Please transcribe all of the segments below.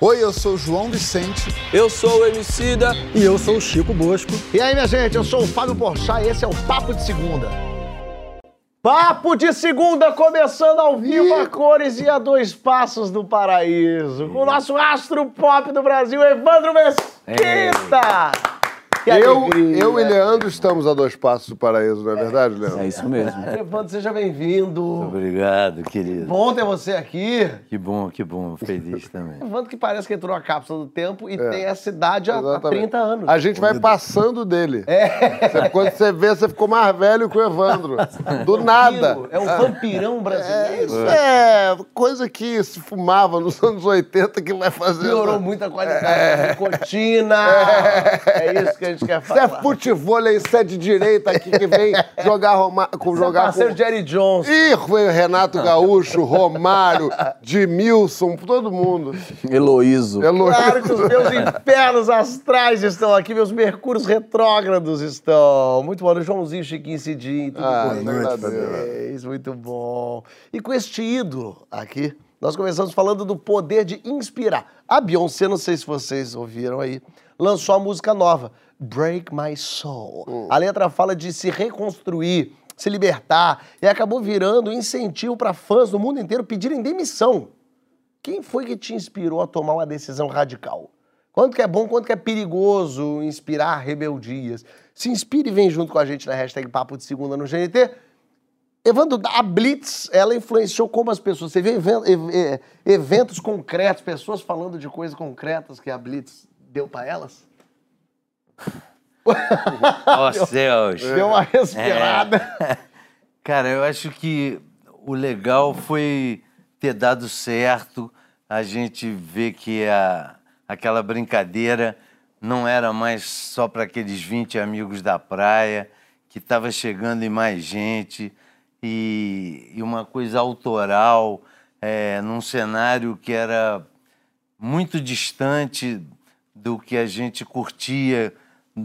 Oi, eu sou o João Vicente. Eu sou o Emicida. E eu sou o Chico Bosco. E aí, minha gente, eu sou o Fábio Porchat e esse é o Papo de Segunda. Papo de Segunda começando ao vivo a cores e a dois passos do paraíso. Com o nosso astro pop do Brasil, Evandro Mesquita. Que eu, eu e Leandro estamos a dois passos do paraíso, não é verdade, Leandro? É isso mesmo. Evandro, seja bem-vindo. Obrigado, querido. Bom ter você aqui. Que bom, que bom. Feliz também. Evandro que parece que entrou na cápsula do tempo e é. tem essa idade há, há 30 anos. A gente vai passando dele. É. Você, quando você vê, você ficou mais velho que o Evandro. Do nada. É um vampirão brasileiro. É, é, coisa que se fumava nos anos 80 que vai fazer... Piorou muito a qualidade é. nicotina. É. é isso que a gente quer falar. Você é futebol, isso é de direita aqui que vem jogar Roma, com Você jogar é parceiro com... Jerry Jones. Ih, foi Renato Gaúcho, Romário, Dimilson, todo mundo. Heloíso. Heloíso. Claro que os meus infernos astrais estão aqui, meus mercúrios retrógrados estão. Muito bom. Joãozinho, Chiquinho, Cidinho, tudo ah, bom. Muito, muito bom. E com este ídolo aqui, nós começamos falando do poder de inspirar. A Beyoncé, não sei se vocês ouviram aí, lançou a música nova, Break My Soul. Hum. A letra fala de se reconstruir, se libertar, e acabou virando incentivo para fãs do mundo inteiro pedirem demissão. Quem foi que te inspirou a tomar uma decisão radical? Quanto que é bom, quanto que é perigoso inspirar rebeldias. Se inspire e vem junto com a gente na hashtag Papo de Segunda no GNT. Evandro, a Blitz, ela influenciou como as pessoas. Você vê eventos concretos, pessoas falando de coisas concretas que a Blitz deu para elas? Ó oh, céus! Deu uma respirada. É. Cara, eu acho que o legal foi ter dado certo, a gente vê que a, aquela brincadeira não era mais só para aqueles 20 amigos da praia, que estava chegando em mais gente, e, e uma coisa autoral, é, num cenário que era muito distante do que a gente curtia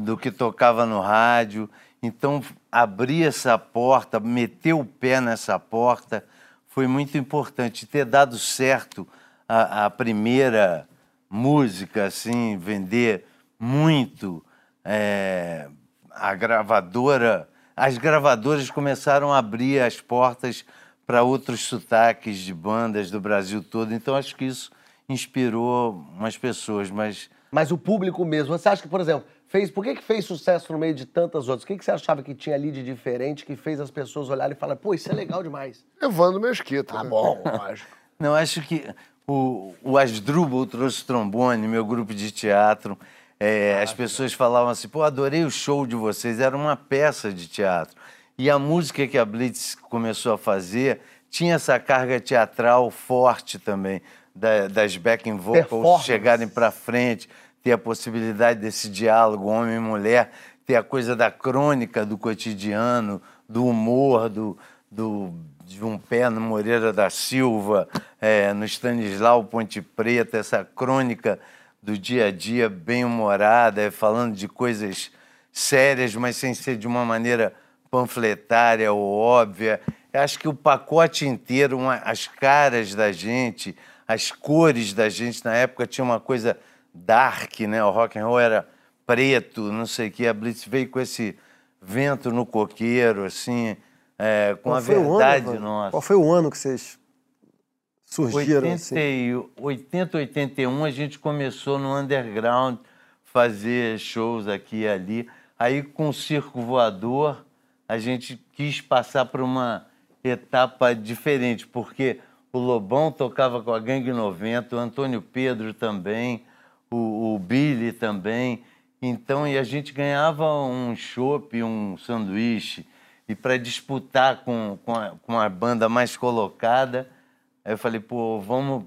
do que tocava no rádio. Então, abrir essa porta, meter o pé nessa porta, foi muito importante. Ter dado certo a, a primeira música, assim, vender muito. É, a gravadora, as gravadoras começaram a abrir as portas para outros sotaques de bandas do Brasil todo. Então, acho que isso inspirou umas pessoas, mas... Mas o público mesmo, você acha que, por exemplo, fez, por que, que fez sucesso no meio de tantas outras? O que, que você achava que tinha ali de diferente que fez as pessoas olharem e falarem, pô, isso é legal demais? Evandro Mesquita. Tá né? bom, lógico. Não, acho que o, o Asdrubal trouxe trombone, meu grupo de teatro. É, ah, as pessoas falavam assim, pô, adorei o show de vocês, era uma peça de teatro. E a música que a Blitz começou a fazer tinha essa carga teatral forte também, da, das backing vocals chegarem para frente ter a possibilidade desse diálogo homem e mulher, ter a coisa da crônica do cotidiano, do humor, do, do, de um pé no Moreira da Silva, é, no Stanislau Ponte Preta, essa crônica do dia a dia bem humorada, é, falando de coisas sérias, mas sem ser de uma maneira panfletária ou óbvia. Eu acho que o pacote inteiro, uma, as caras da gente, as cores da gente na época tinha uma coisa dark, né? O rock and roll era preto, não sei o que. A Blitz veio com esse vento no coqueiro, assim, é, com Qual a verdade ano, nossa. Qual foi o ano que vocês surgiram? 80, assim? 80, 81 a gente começou no underground fazer shows aqui e ali. Aí com o Circo Voador a gente quis passar por uma etapa diferente, porque o Lobão tocava com a Gangue 90, o Antônio Pedro também, o, o Billy também. Então, e a gente ganhava um chopp, um sanduíche. E para disputar com, com a, com, a, banda mais colocada, aí eu falei, pô, vamos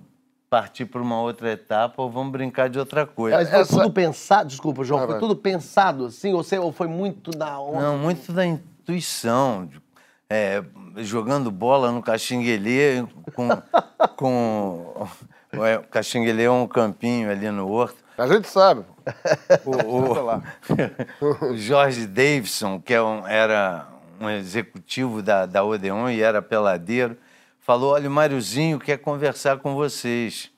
partir para uma outra etapa ou vamos brincar de outra coisa. Mas foi Essa... tudo pensado, desculpa, João, ah, foi tudo pensado assim? Ou, você, ou foi muito da onda? Não, muito da intuição. É, jogando bola no Caxinguelê com, com o Caxinguelê é um campinho ali no Horto. A gente sabe. O, o, Jorge Davidson, que é um, era um executivo da, da Odeon e era peladeiro, falou: Olha, o Máriozinho quer conversar com vocês.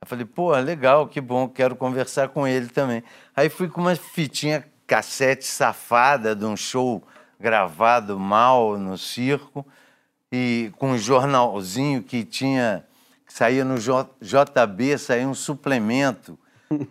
Eu falei, pô, legal, que bom, quero conversar com ele também. Aí fui com uma fitinha cassete safada de um show gravado mal no circo e com um jornalzinho que tinha saía no J- JB, saía um suplemento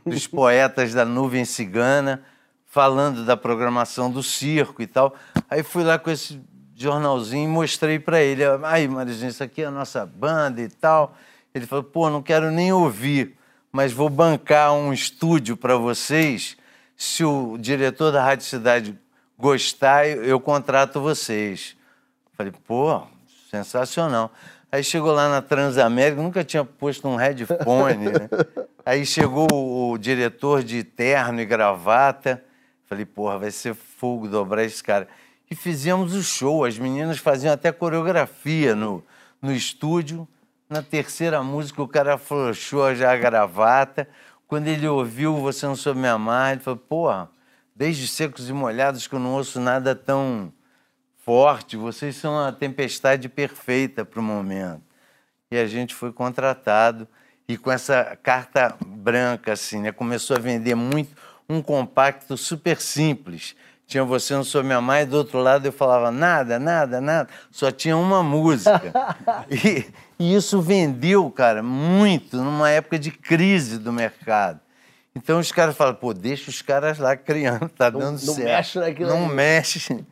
dos poetas da Nuvem Cigana falando da programação do circo e tal. Aí fui lá com esse jornalzinho e mostrei para ele. Aí, Marizinho, isso aqui é a nossa banda e tal. Ele falou, pô, não quero nem ouvir, mas vou bancar um estúdio para vocês. Se o diretor da Rádio Cidade gostar, eu eu contrato vocês. Falei, pô, sensacional. Aí chegou lá na Transamérica, nunca tinha posto um headphone, né? Aí chegou o, diretor de terno e gravata. Falei, porra, vai ser fogo dobrar esse cara. E fizemos o show. As meninas faziam até coreografia no, no estúdio. Na terceira música, o cara afrouxou já a gravata. Quando ele ouviu Você Não Soube Me Amar, ele falou, porra, desde Secos e Molhados que eu não ouço nada tão forte. Vocês são a tempestade perfeita para o momento. E a gente foi contratado e com essa carta branca, assim, né? Começou a vender muito um compacto super simples. Tinha Você Não Sou Minha Mãe, do outro lado eu falava nada, nada, nada. Só tinha uma música. e, e isso vendeu, cara, muito numa época de crise do mercado. Então os caras falam, pô, deixa os caras lá criando, tá Não- dando não certo. mexe naquilo Não ali. mexe.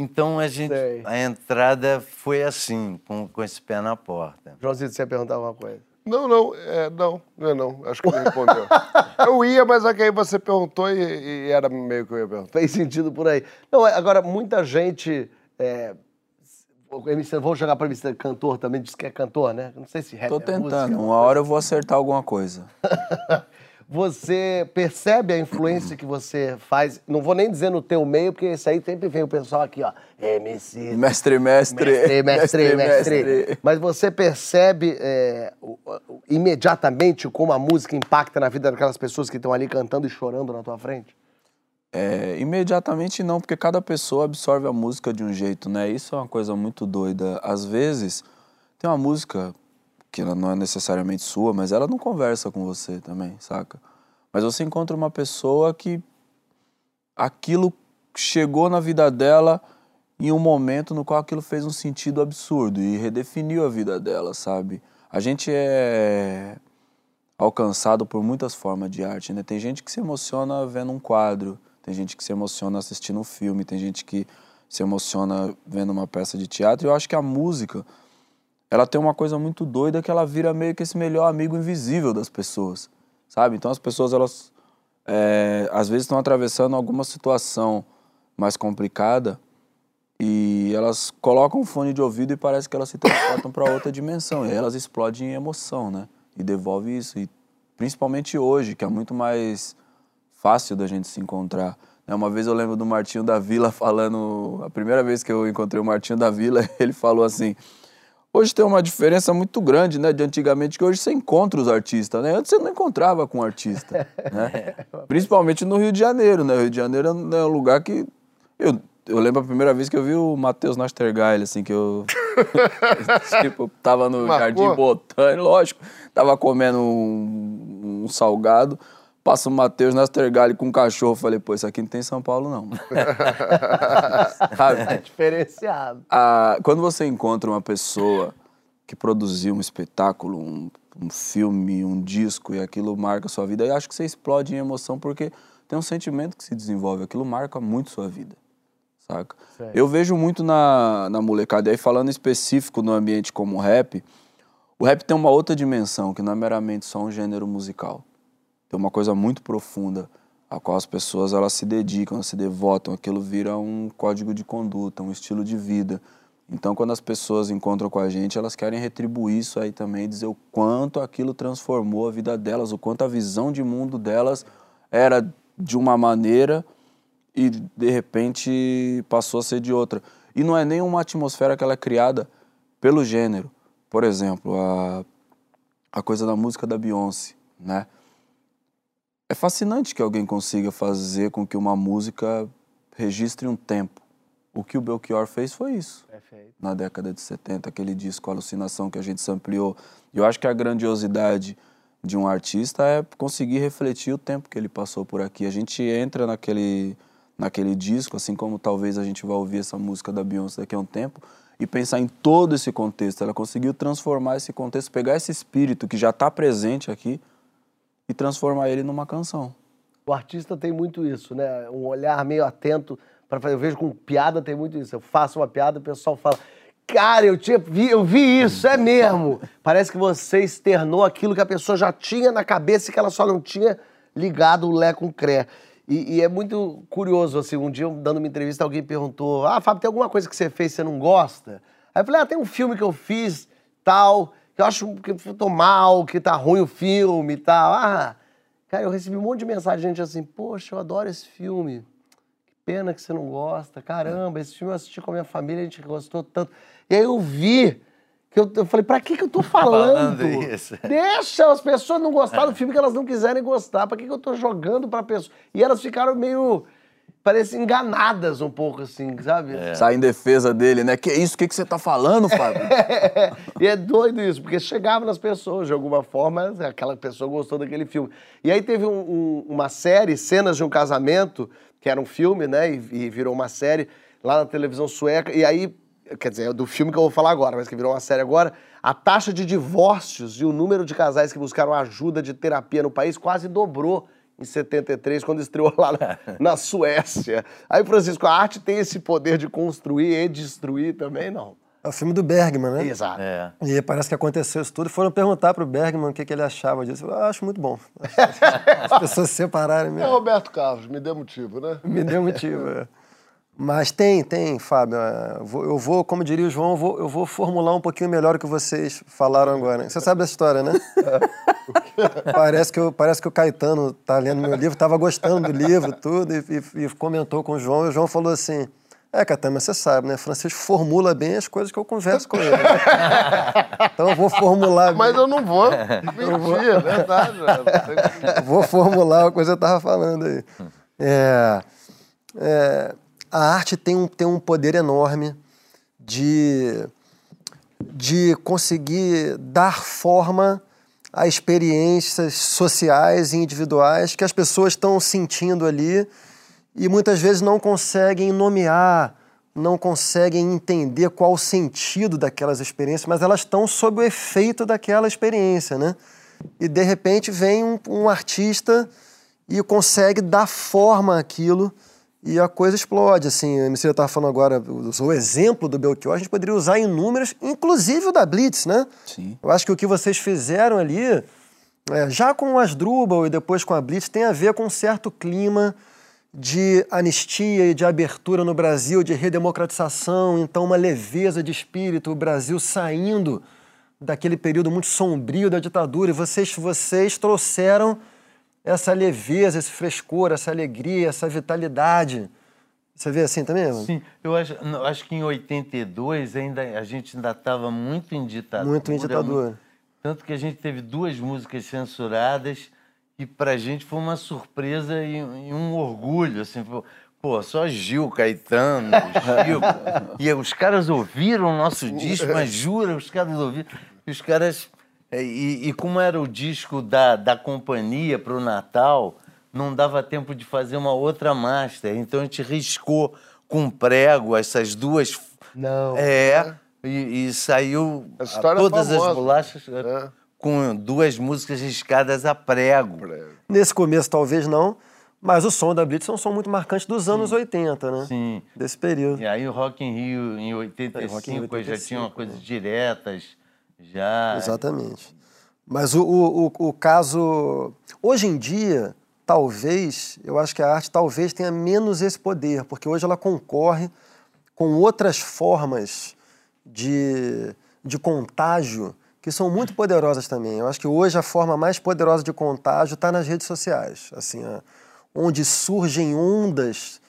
Então a gente, Sei. a entrada foi assim, com, com esse pé na porta. Joãozinho, você ia perguntar alguma coisa? Não, não, é, não, não, é não. Acho que ele respondeu. eu ia, mas é que aí você perguntou e, e era meio que eu ia perguntar. Fez sentido por aí. Não, é, agora, muita gente. É, vou jogar pra MC cantor também, diz que é cantor, né? Não sei se rap Tô é tentando. música, Uma hora eu vou acertar alguma coisa. Você percebe a influência que você faz? Não vou nem dizer no teu meio, porque isso aí sempre vem o pessoal aqui, ó. MC. Mestre, mestre. Mestre, mestre, mestre. Mas você percebe é, imediatamente como a música impacta na vida daquelas pessoas que estão ali cantando e chorando na tua frente? É, imediatamente não, porque cada pessoa absorve a música de um jeito, né? Isso é uma coisa muito doida. Às vezes, tem uma música que ela não é necessariamente sua, mas ela não conversa com você também, saca? Mas você encontra uma pessoa que aquilo chegou na vida dela em um momento no qual aquilo fez um sentido absurdo e redefiniu a vida dela, sabe? A gente é alcançado por muitas formas de arte, né? Tem gente que se emociona vendo um quadro, tem gente que se emociona assistindo um filme, tem gente que se emociona vendo uma peça de teatro. Eu acho que a música, ela tem uma coisa muito doida que ela vira meio que esse melhor amigo invisível das pessoas, sabe? Então as pessoas, elas é, às vezes estão atravessando alguma situação mais complicada e elas colocam um fone de ouvido e parece que elas se transportam para outra dimensão. E aí elas explodem em emoção, né? E devolve isso. E principalmente hoje, que é muito mais fácil da gente se encontrar. né? Uma vez eu lembro do Martinho da Vila falando, a primeira vez que eu encontrei o Martinho da Vila, ele falou assim: Hoje tem uma diferença muito grande, né, de antigamente, que hoje você encontra os artistas, né? Antes você não encontrava com um artista, né? Principalmente no Rio de Janeiro, né? O Rio de Janeiro é um lugar que... Eu, eu lembro a primeira vez que eu vi o Matheus Nastergaile, assim, que eu... tipo, tava no Marcou? Jardim Botânico, lógico, tava comendo um, um salgado, passa o Matheus Nastergaile com um cachorro, falei, pô, isso aqui não tem em São Paulo, não. Sabe? É diferenciado. a- quando você encontra uma pessoa que produziu um espetáculo, um, um filme, um disco e aquilo marca a sua vida, eu acho que você explode em emoção porque tem um sentimento que se desenvolve, aquilo marca muito sua vida, saca? Eu vejo muito na, na molecada, e aí falando específico no ambiente como o rap, o rap tem uma outra dimensão, que não é meramente só um gênero musical. Tem uma coisa muito profunda, a qual as pessoas elas se dedicam, se devotam, aquilo vira um código de conduta, um estilo de vida. Então, quando as pessoas encontram com a gente, elas querem retribuir isso aí também, dizer o quanto aquilo transformou a vida delas, o quanto a visão de mundo delas era de uma maneira e de repente passou a ser de outra. E não é nenhuma atmosfera que ela é criada pelo gênero. Por exemplo, a, a coisa da música da Beyoncé, né? É fascinante que alguém consiga fazer com que uma música registre um tempo. O que o Belchior fez foi isso. Perfeito. Na década de 70, aquele disco Alucinação que a gente ampliou. E eu acho que a grandiosidade de um artista é conseguir refletir o tempo que ele passou por aqui. A gente entra naquele, naquele disco, assim como talvez a gente vá ouvir essa música da Beyoncé daqui a um tempo, e pensar em todo esse contexto. Ela conseguiu transformar esse contexto, pegar esse espírito que já está presente aqui e transformar ele numa canção. O artista tem muito isso, né? Um olhar meio atento para fazer. Eu vejo com piada tem muito isso. Eu faço uma piada, o pessoal fala. Cara, eu, tinha, vi, eu vi isso, é mesmo. Parece que você externou aquilo que a pessoa já tinha na cabeça e que ela só não tinha ligado o Lé com o Cré. E, e, é muito curioso, assim, um dia dando uma entrevista, alguém perguntou, ah, Fábio, tem alguma coisa que você fez que você não gosta? Aí eu falei, ah, tem um filme que eu fiz, tal, que eu acho que eu tô mal, que tá ruim o filme e tal. Ah, cara, eu recebi um monte de mensagem de gente assim, poxa, eu adoro esse filme. Que pena que você não gosta. Caramba, esse filme eu assisti com a minha família, a gente gostou tanto. E aí eu vi que eu, eu falei, pra que, que eu tô falando? Falando isso. Deixa as pessoas não gostar do filme que elas não quiserem gostar. Pra que, que eu tô jogando pra pessoa? E elas ficaram meio, parece, enganadas um pouco, assim, sabe? Sai em defesa dele, né? Que isso? O que, que você tá falando, Fábio? e é doido isso, porque chegava nas pessoas, de alguma forma, aquela pessoa gostou daquele filme. E aí teve um- um- uma série, Cenas de um Casamento, que era um filme, né, e, e virou uma série lá na televisão sueca, e aí, quer dizer, é do filme que eu vou falar agora, mas que virou uma série agora, a taxa de divórcios e o número de casais que buscaram ajuda de terapia no país quase dobrou em 73, quando estreou lá na, na Suécia. Aí, Francisco, a arte tem esse poder de construir e destruir também, não? É o filme do Bergman, né? Exato. É. E parece que aconteceu isso tudo. E foram perguntar pro Bergman o que, que ele achava disso. Eu falei, ah, acho muito bom. As pessoas se separarem É mesmo. Roberto Carlos, me dê motivo, né? Me deu motivo. é. Mas tem, tem, Fábio. é, eu vou- Eu vou, como diria o João, eu vou, eu vou formular um pouquinho melhor o que vocês falaram agora. Você sabe dessa história, né? parece, que eu, parece que o Caetano tá lendo meu livro, estava gostando do livro, tudo, e, e- e comentou com o João. E o João falou assim: É, Caetano, mas você sabe, né? Francisco formula bem as coisas que eu converso com ele. então eu vou formular Mas eu não vou mentir, é verdade. né? Vou formular o que você estava falando aí. É, é, a arte tem um, tem um poder enorme de, de conseguir dar forma a experiências sociais e individuais que as pessoas estão sentindo ali e muitas vezes não conseguem nomear, não conseguem entender qual o sentido daquelas experiências, mas elas estão sob o efeito daquela experiência, né? E de repente vem um, um artista e consegue dar forma àquilo e a coisa explode. Assim, a MC estava falando agora, usou o exemplo do Belchior, a gente poderia usar inúmeros, inclusive o da Blitz, né? Sim. Eu acho que o que vocês fizeram ali, é, já com o Asdrubal e depois com a Blitz, tem a ver com um certo clima de anistia e de abertura no Brasil, de redemocratização, então uma leveza de espírito, o Brasil saindo daquele período muito sombrio da ditadura, e vocês, vocês trouxeram essa leveza, esse frescor, essa alegria, essa vitalidade. Você vê assim também? mano? Sim, eu acho, não, acho que em 82 ainda, a gente ainda estava muito em ditadura. Muito em ditadura. Tanto que a gente teve duas músicas censuradas e pra gente foi uma surpresa e, e um orgulho, assim, pô, pô, só Gil, Caetano, Chico. e os caras ouviram o nosso disco, mas jura, os caras ouviram. E os caras... é, E, e como era o disco da, da companhia pro Natal, não dava tempo de fazer uma outra master. Então a gente riscou com prego essas duas... Não. É, e, e saiu é todas as famosa. bolachas É. com duas músicas riscadas a prego. Nesse começo, talvez não, mas o som da Blitz é um som muito marcante dos anos 80, né? Sim. Desse período. E aí o Rock in Rio em 85, Rock in Rio já tinha uma 85, coisas né? diretas, já. Exatamente. Mas o, o, o, o caso. Hoje em dia, talvez, eu acho que a arte talvez tenha menos esse poder, porque hoje ela concorre com outras formas de, de contágio que são muito poderosas também. Eu acho que hoje a forma mais poderosa de contágio está nas redes sociais, assim, onde surgem ondas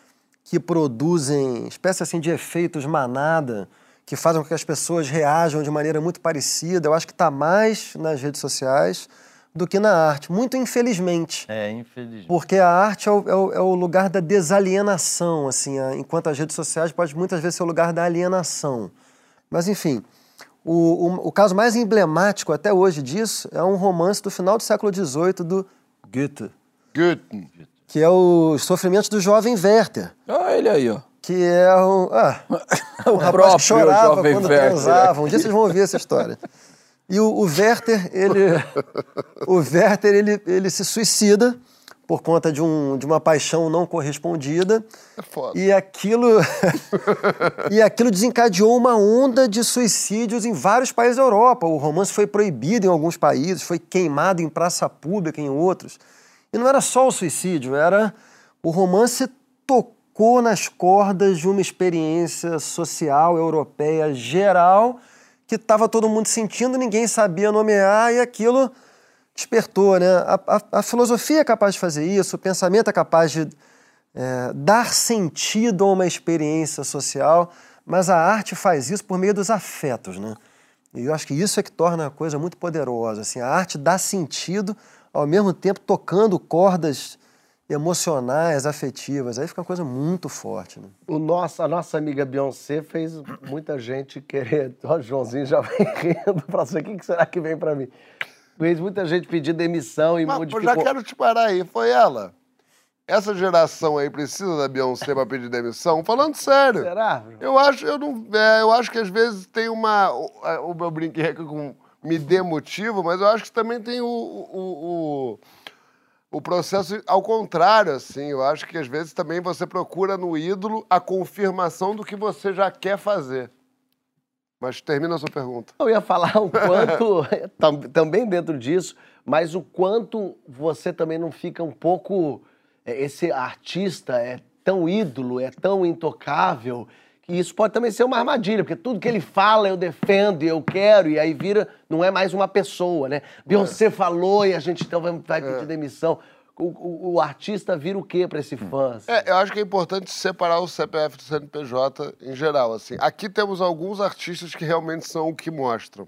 que produzem espécie assim de efeitos manada que fazem com que as pessoas reajam de maneira muito parecida. Eu acho que está mais nas redes sociais do que na arte, muito infelizmente. É, infelizmente. Porque a arte é o, é o- é o lugar da desalienação, assim, a- enquanto as redes sociais pode muitas vezes ser o lugar da alienação. Mas enfim, O, o, o caso mais emblemático até hoje disso é um romance do final do século XVIII do Goethe, Goethe. que é Os Sofrimentos do Jovem Werther, Olha ele aí, ó. Que é um, ah, O um rapaz próprio que chorava quando Werther. transava. Um dia vocês vão ouvir essa história. E o, o Werther, ele, o Werther, ele, ele se suicida por conta de, um, de uma paixão não correspondida. É foda. E aquilo, e aquilo desencadeou uma onda de suicídios em vários países da Europa. O romance foi proibido em alguns países, foi queimado em praça pública em outros. E não era só o suicídio, era o romance tocou nas cordas de uma experiência social europeia geral que estava todo mundo sentindo, ninguém sabia nomear e aquilo despertou, né? A, a- a filosofia é capaz de fazer isso, o pensamento é capaz de é, dar sentido a uma experiência social, mas a arte faz isso por meio dos afetos, né? E eu acho que isso é que torna a coisa muito poderosa. Assim, a arte dá sentido, ao mesmo tempo tocando cordas emocionais, afetivas. Aí fica uma coisa muito forte, né? O nosso, a nossa amiga Beyoncé fez muita gente querer. Ó, o Joãozinho já vem rindo pra você. O que será que vem pra mim? Fez muita gente pedir demissão e Mas eu modificou. já quero te parar aí. Foi ela. Essa geração aí precisa da Beyoncé pra pedir demissão? Falando sério. Será? Eu acho, eu não, é, eu acho que às vezes tem uma. O, o meu brinquedo com me dê motivo, mas eu acho que também tem o, o, o, o processo ao contrário, assim. Eu acho que às vezes também você procura no ídolo a confirmação do que você já quer fazer. Mas termina a sua pergunta. Eu ia falar o quanto, tam- também dentro disso, mas o quanto você também não fica um pouco. é, Esse artista é tão ídolo, é tão intocável, que isso pode também ser uma armadilha, porque tudo que ele fala eu defendo e eu quero, e aí vira. Não é mais uma pessoa, né? Beyoncé falou e a gente então vai, pedir demissão. O, o- o artista vira o quê pra esse fã? assim? É, eu acho que é importante separar o CPF do CNPJ em geral, assim. Aqui temos alguns artistas que realmente são o que mostram.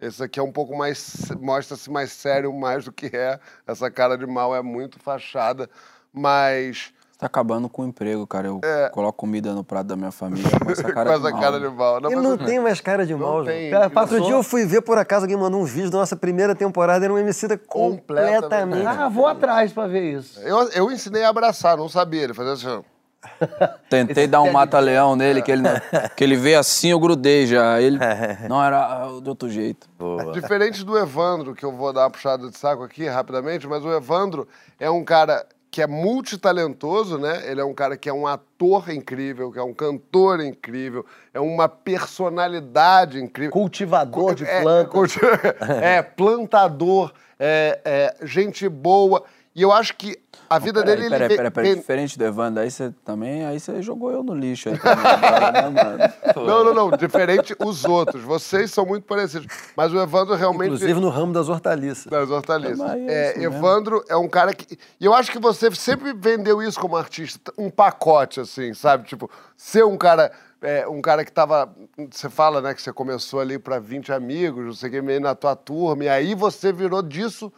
Esse aqui é um pouco mais... Mostra-se mais sério mais do que é. Essa cara de mal é muito fachada, mas... Tá acabando com o emprego, cara. Eu coloco comida no prato da minha família com essa cara É. com de essa mal, cara né? de mal. Não, Ele mas não tem mais cara de mal, João. tem. Cara, Eu outro dia eu fui ver, por acaso, alguém mandou um vídeo da nossa primeira temporada, era um homicida Completamente. completamente... Ah, vou atrás pra ver isso. Eu, eu ensinei a abraçar, não sabia. Ele fazia assim... Tentei Esse dar um mata-leão nele, que ele, não- que ele veio assim, eu grudei já. Ele, não, era ah, de outro jeito. Diferente do Evandro, que eu vou dar uma puxada de saco aqui rapidamente, mas o Evandro é um cara que é multitalentoso, né? Ele é um cara que é um ator incrível, que é um cantor incrível, é uma personalidade incrível. Cultivador de É, plantas. culti- É, plantador, é, é, gente boa. E eu acho que a vida Peraí, dele... peraí, peraí, peraí. Diferente do Evandro, aí você também, aí você jogou eu no lixo aí também né? Não, não, não. Diferente os outros. Vocês são muito parecidos. Mas o Evandro realmente... Inclusive no ramo das hortaliças. Das hortaliças. É É. Evandro é um cara que. E eu acho que você sempre vendeu isso como artista, um pacote, assim, sabe? Tipo, ser um cara. é, um cara que tava. Você fala, né, que você começou ali pra 20 amigos, não sei o que, meio na tua turma, e aí você virou disso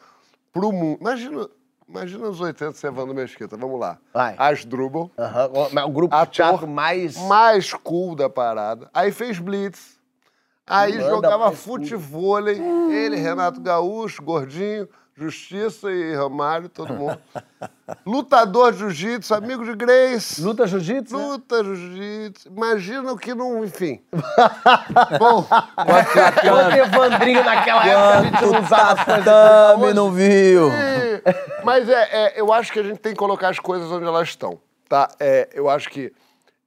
pro mundo. Imagina. Imagina os 80 ser Evandro Mesquita, vamos lá. Vai. Asdrubal, o- grupo Ator teatro mais. mais cool da parada. Aí fez Blitz. Aí Manda jogava mais cool. futevôlei. Ele, Renato Gaúcho, Gordinho, Justiça e Romário, todo mundo. Lutador de jiu-jitsu, amigo de Grace. Luta jiu-jitsu? né? Luta jiu-jitsu. Imagina o que não. Enfim. Bom, Quanto Evandrinho naquela época a gente não usava. Tatame não viu. e- mas é, é, eu acho que a gente tem que colocar as coisas onde elas estão. Tá? É, eu acho que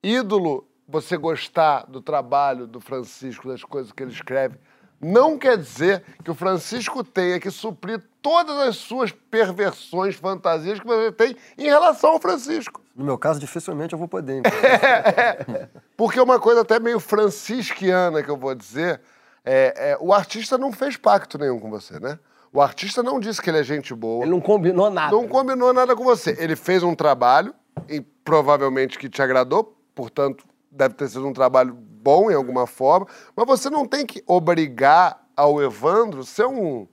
ídolo, você gostar do trabalho do Francisco, das coisas que ele escreve, não quer dizer que o Francisco tenha que suprir todas as suas perversões, fantasias que você tem em relação ao Francisco. No meu caso, dificilmente eu vou poder. então. Porque uma coisa até meio francisquiana que eu vou dizer, é, é, o artista não fez pacto nenhum com você, né? O artista não disse que ele é gente boa. Ele não combinou nada. Não combinou nada com você. Ele fez um trabalho, e provavelmente que te agradou, portanto, deve ter sido um trabalho bom em alguma forma, mas você não tem que obrigar ao Evandro ser um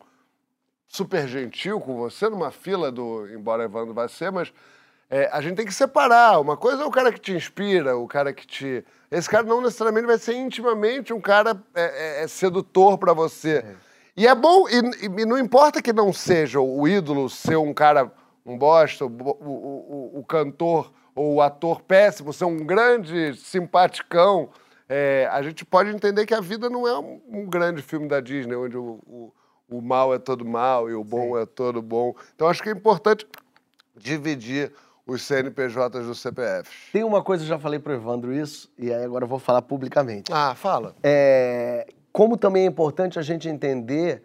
super gentil com você numa fila do. Embora Evandro vá ser, mas é, a gente tem que separar. Uma coisa é o cara que te inspira, o cara que te. Esse cara não necessariamente vai ser intimamente um cara é, é, é sedutor pra você. E é bom, e, e não importa que não seja o ídolo ser um cara, um bosta, o, o, o, o cantor ou o ator péssimo, ser um grande simpaticão. É, a gente pode entender que a vida não é um, um grande filme da Disney, onde o, o, o mal é todo mal e o bom é todo bom. Então acho que é importante dividir os CNPJs dos CPFs. Tem uma coisa, eu já falei pro Evandro isso, e aí agora eu vou falar publicamente. Ah, fala. É, como também é importante a gente entender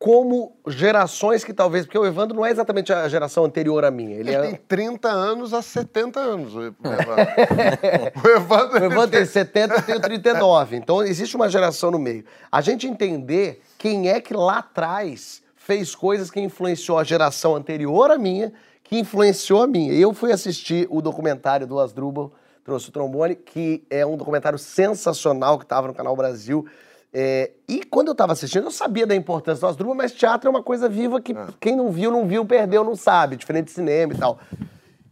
como gerações que talvez. Porque o Evandro não é exatamente a geração anterior à minha. Ele Ele é. tem 30 anos a 70 anos. O Evandro, o Evandro, O Evandro tem tem- 70, eu tenho 39. Então existe uma geração no meio. A gente entender quem é que lá atrás fez coisas que influenciou a geração anterior à minha, que influenciou a minha. Eu fui assistir o documentário do Asdrubal, Trouxe o Trombone, que é um documentário sensacional que estava no Canal Brasil. É, e quando eu estava assistindo, eu sabia da importância do Asdrubal, mas teatro é uma coisa viva que quem não viu, não viu, perdeu, não sabe. Diferente de cinema e tal.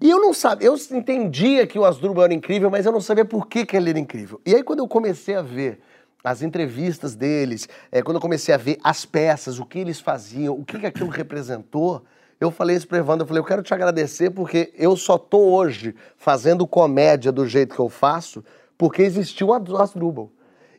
E eu não sabia, eu entendia que o Asdrubal era incrível, mas eu não sabia por que, que ele era incrível. E aí quando eu comecei a ver as entrevistas deles, é, quando eu comecei a ver as peças, o que eles faziam, o que, que aquilo representou, eu falei isso pro Evandro, eu falei, eu quero te agradecer porque eu só tô hoje fazendo comédia do jeito que eu faço porque existiu o Asdrubal.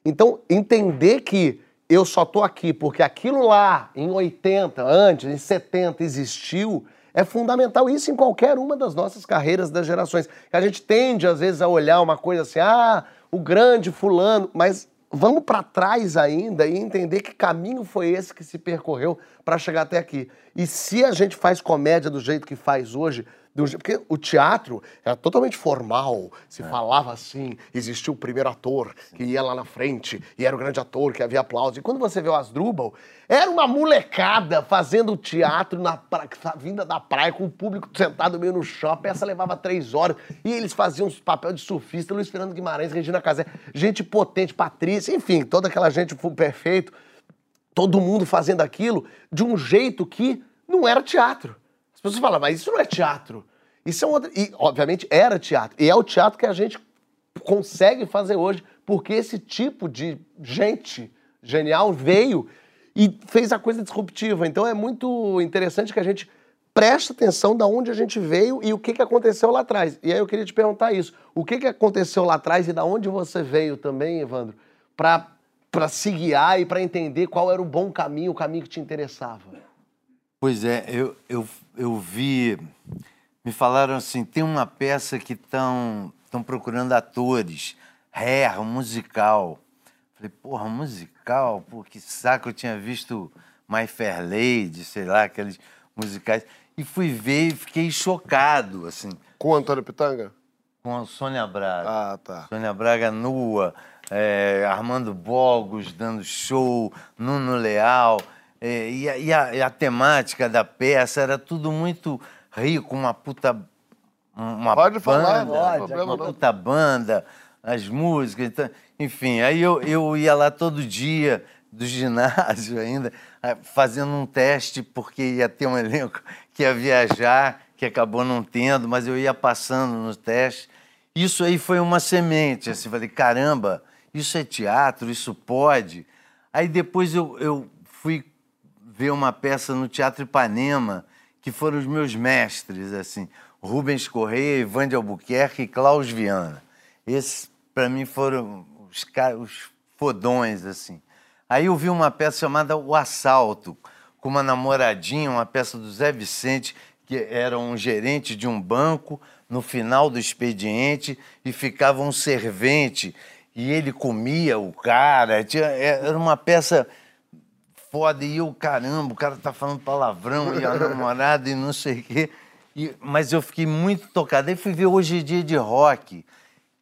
Então, entender que eu só tô aqui porque aquilo lá, em 80, antes, em 70, existiu, é fundamental. Isso em qualquer uma das nossas carreiras das gerações. A gente tende, às vezes, a olhar uma coisa assim, ah, o grande fulano, mas vamos para trás ainda e entender que caminho foi esse que se percorreu para chegar até aqui. E se a gente faz comédia do jeito que faz hoje, porque o teatro era totalmente formal, se falava assim, existia o primeiro ator que ia lá na frente e era o grande ator que havia aplauso. E quando você vê o Asdrubal, era uma molecada fazendo teatro na pra... vinda da praia com o público sentado meio no chão. A peça levava três horas e eles faziam os papel de surfista, Luiz Fernando Guimarães, Regina Casé, gente potente, Patrícia, enfim, toda aquela gente perfeito todo mundo fazendo aquilo de um jeito que não era teatro. As pessoas falam, mas isso não é teatro. Isso é um outro. E, obviamente, era teatro. E é o teatro que a gente consegue fazer hoje, porque esse tipo de gente genial veio e fez a coisa disruptiva. Então é muito interessante que a gente preste atenção da onde a gente veio e o que, que aconteceu lá atrás. E aí eu queria te perguntar isso. O que, que aconteceu lá atrás e da onde você veio também, Evandro, para para se guiar e para entender qual era o bom caminho, o caminho que te interessava? Pois é, eu, eu, eu vi. Me falaram assim: tem uma peça que estão procurando atores, hair, musical. Falei, porra, musical? Pô, que saco, eu tinha visto My Fair Lady, sei lá, aqueles musicais. E fui ver e fiquei chocado, assim, Com o Antônio Pitanga? com a Sônia Braga. Ah, tá. Sônia Braga nua, é, Armando Bogos dando show, Nuno Leal. é, e, a, e a- e a temática da peça era tudo muito rico, uma puta. Uma Pode falar, banda, tem problema uma não. puta banda, as músicas. então, enfim, aí eu, eu ia lá todo dia, do ginásio ainda, ah, fazendo um teste, porque ia ter um elenco que ia viajar, que acabou não tendo, mas eu ia passando no teste. Isso aí foi uma semente, assim, falei, caramba, isso é teatro, isso pode. Aí depois eu, eu fui ver uma peça no Teatro Ipanema, que foram os meus mestres, assim, Rubens Correia, Ivan de Albuquerque e Klaus Viana. Esses, para mim, foram os, os fodões, assim. Aí eu vi uma peça chamada O Assalto, com uma namoradinha, uma peça do Zé Vicente, que era um gerente de um banco, no final do expediente, e ficava um servente, e ele comia o cara. Tinha- era uma peça foda. E eu, caramba, o cara tá falando palavrão e a namorada e não sei o quê. E, mas eu fiquei muito tocado. Aí fui ver Hoje é Dia de Rock,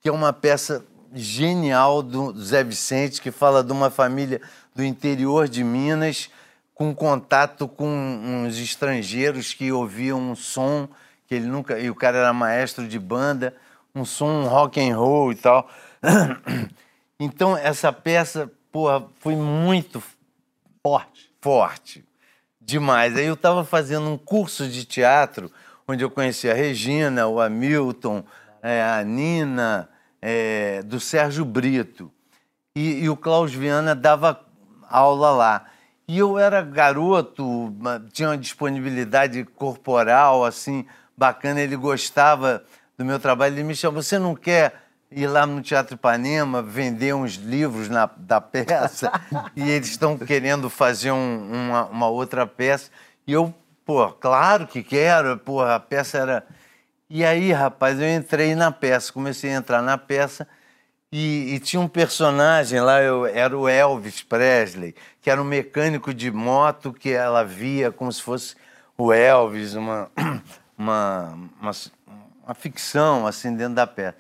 que é uma peça genial do Zé Vicente, que fala de uma família do interior de Minas com contato com uns estrangeiros que ouviam um som que ele nunca e o cara era maestro de banda, um som rock and roll e tal. Então essa peça, porra, foi muito forte, forte, demais. Aí eu estava fazendo um curso de teatro onde eu conheci a Regina, o Hamilton, é, a Nina, é, do Sérgio Brito. E, e o Klaus Viana dava aula lá. E eu era garoto, tinha uma disponibilidade corporal, assim, bacana. Ele gostava do meu trabalho. Ele me chamou, você não quer ir lá no Teatro Ipanema vender uns livros na, da peça? e eles estão querendo fazer um- uma, uma outra peça. E eu, pô, claro que quero. Pô, a peça era... E aí, rapaz, eu entrei na peça, comecei a entrar na peça e, e tinha um personagem lá, eu, era o Elvis Presley, que era um mecânico de moto que ela via como se fosse o Elvis, uma, uma, uma, uma ficção assim dentro da peça.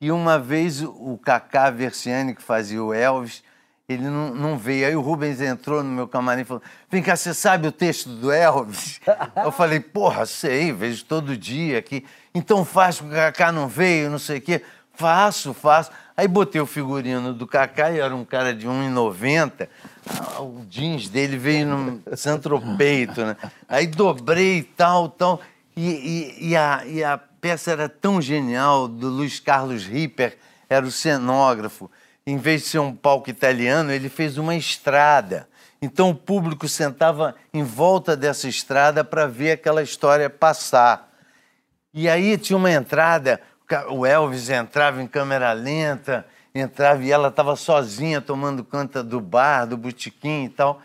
E uma vez o- Cacá Versiani, que fazia o Elvis, ele não, não veio. Aí o Rubens entrou no meu camarim e falou: Vem cá, você sabe o texto do Elvis? Eu falei: Porra, sei, vejo todo dia aqui. Então faz, o Cacá não veio, não sei o quê. Faço, faço. Aí botei o figurino do Cacá e era um cara de 1,90. Ah, O jeans dele veio no centropeito, né? Aí dobrei e tal, tal. E, e- e a, e a peça era tão genial, do Luiz Carlos Ripper, era o cenógrafo. Em vez de ser um palco italiano, ele fez uma estrada. Então o público sentava em volta dessa estrada para ver aquela história passar. E aí tinha uma entrada, o Elvis entrava em câmera lenta, entrava e ela estava sozinha tomando conta do bar, do botequim e tal.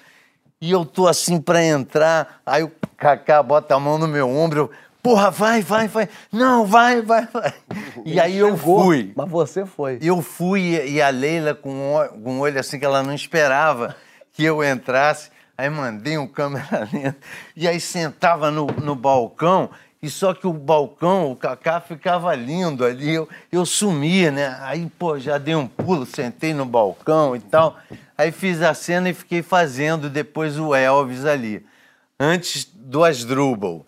E eu tô assim para entrar, aí o Cacá bota a mão no meu ombro, eu, porra, vai, vai, vai. Não, vai, vai, vai. E aí eu fui. Mas você foi. Eu fui e a Leila com um olho assim que ela não esperava que eu entrasse. Aí mandei um câmera lenta. E aí sentava no, no balcão. E só que o balcão, o Cacá ficava lindo ali. Eu, eu sumia, né? Aí, pô, já dei um pulo, sentei no balcão e tal. Aí fiz a cena e fiquei fazendo depois o Elvis ali. Antes do Asdrubal.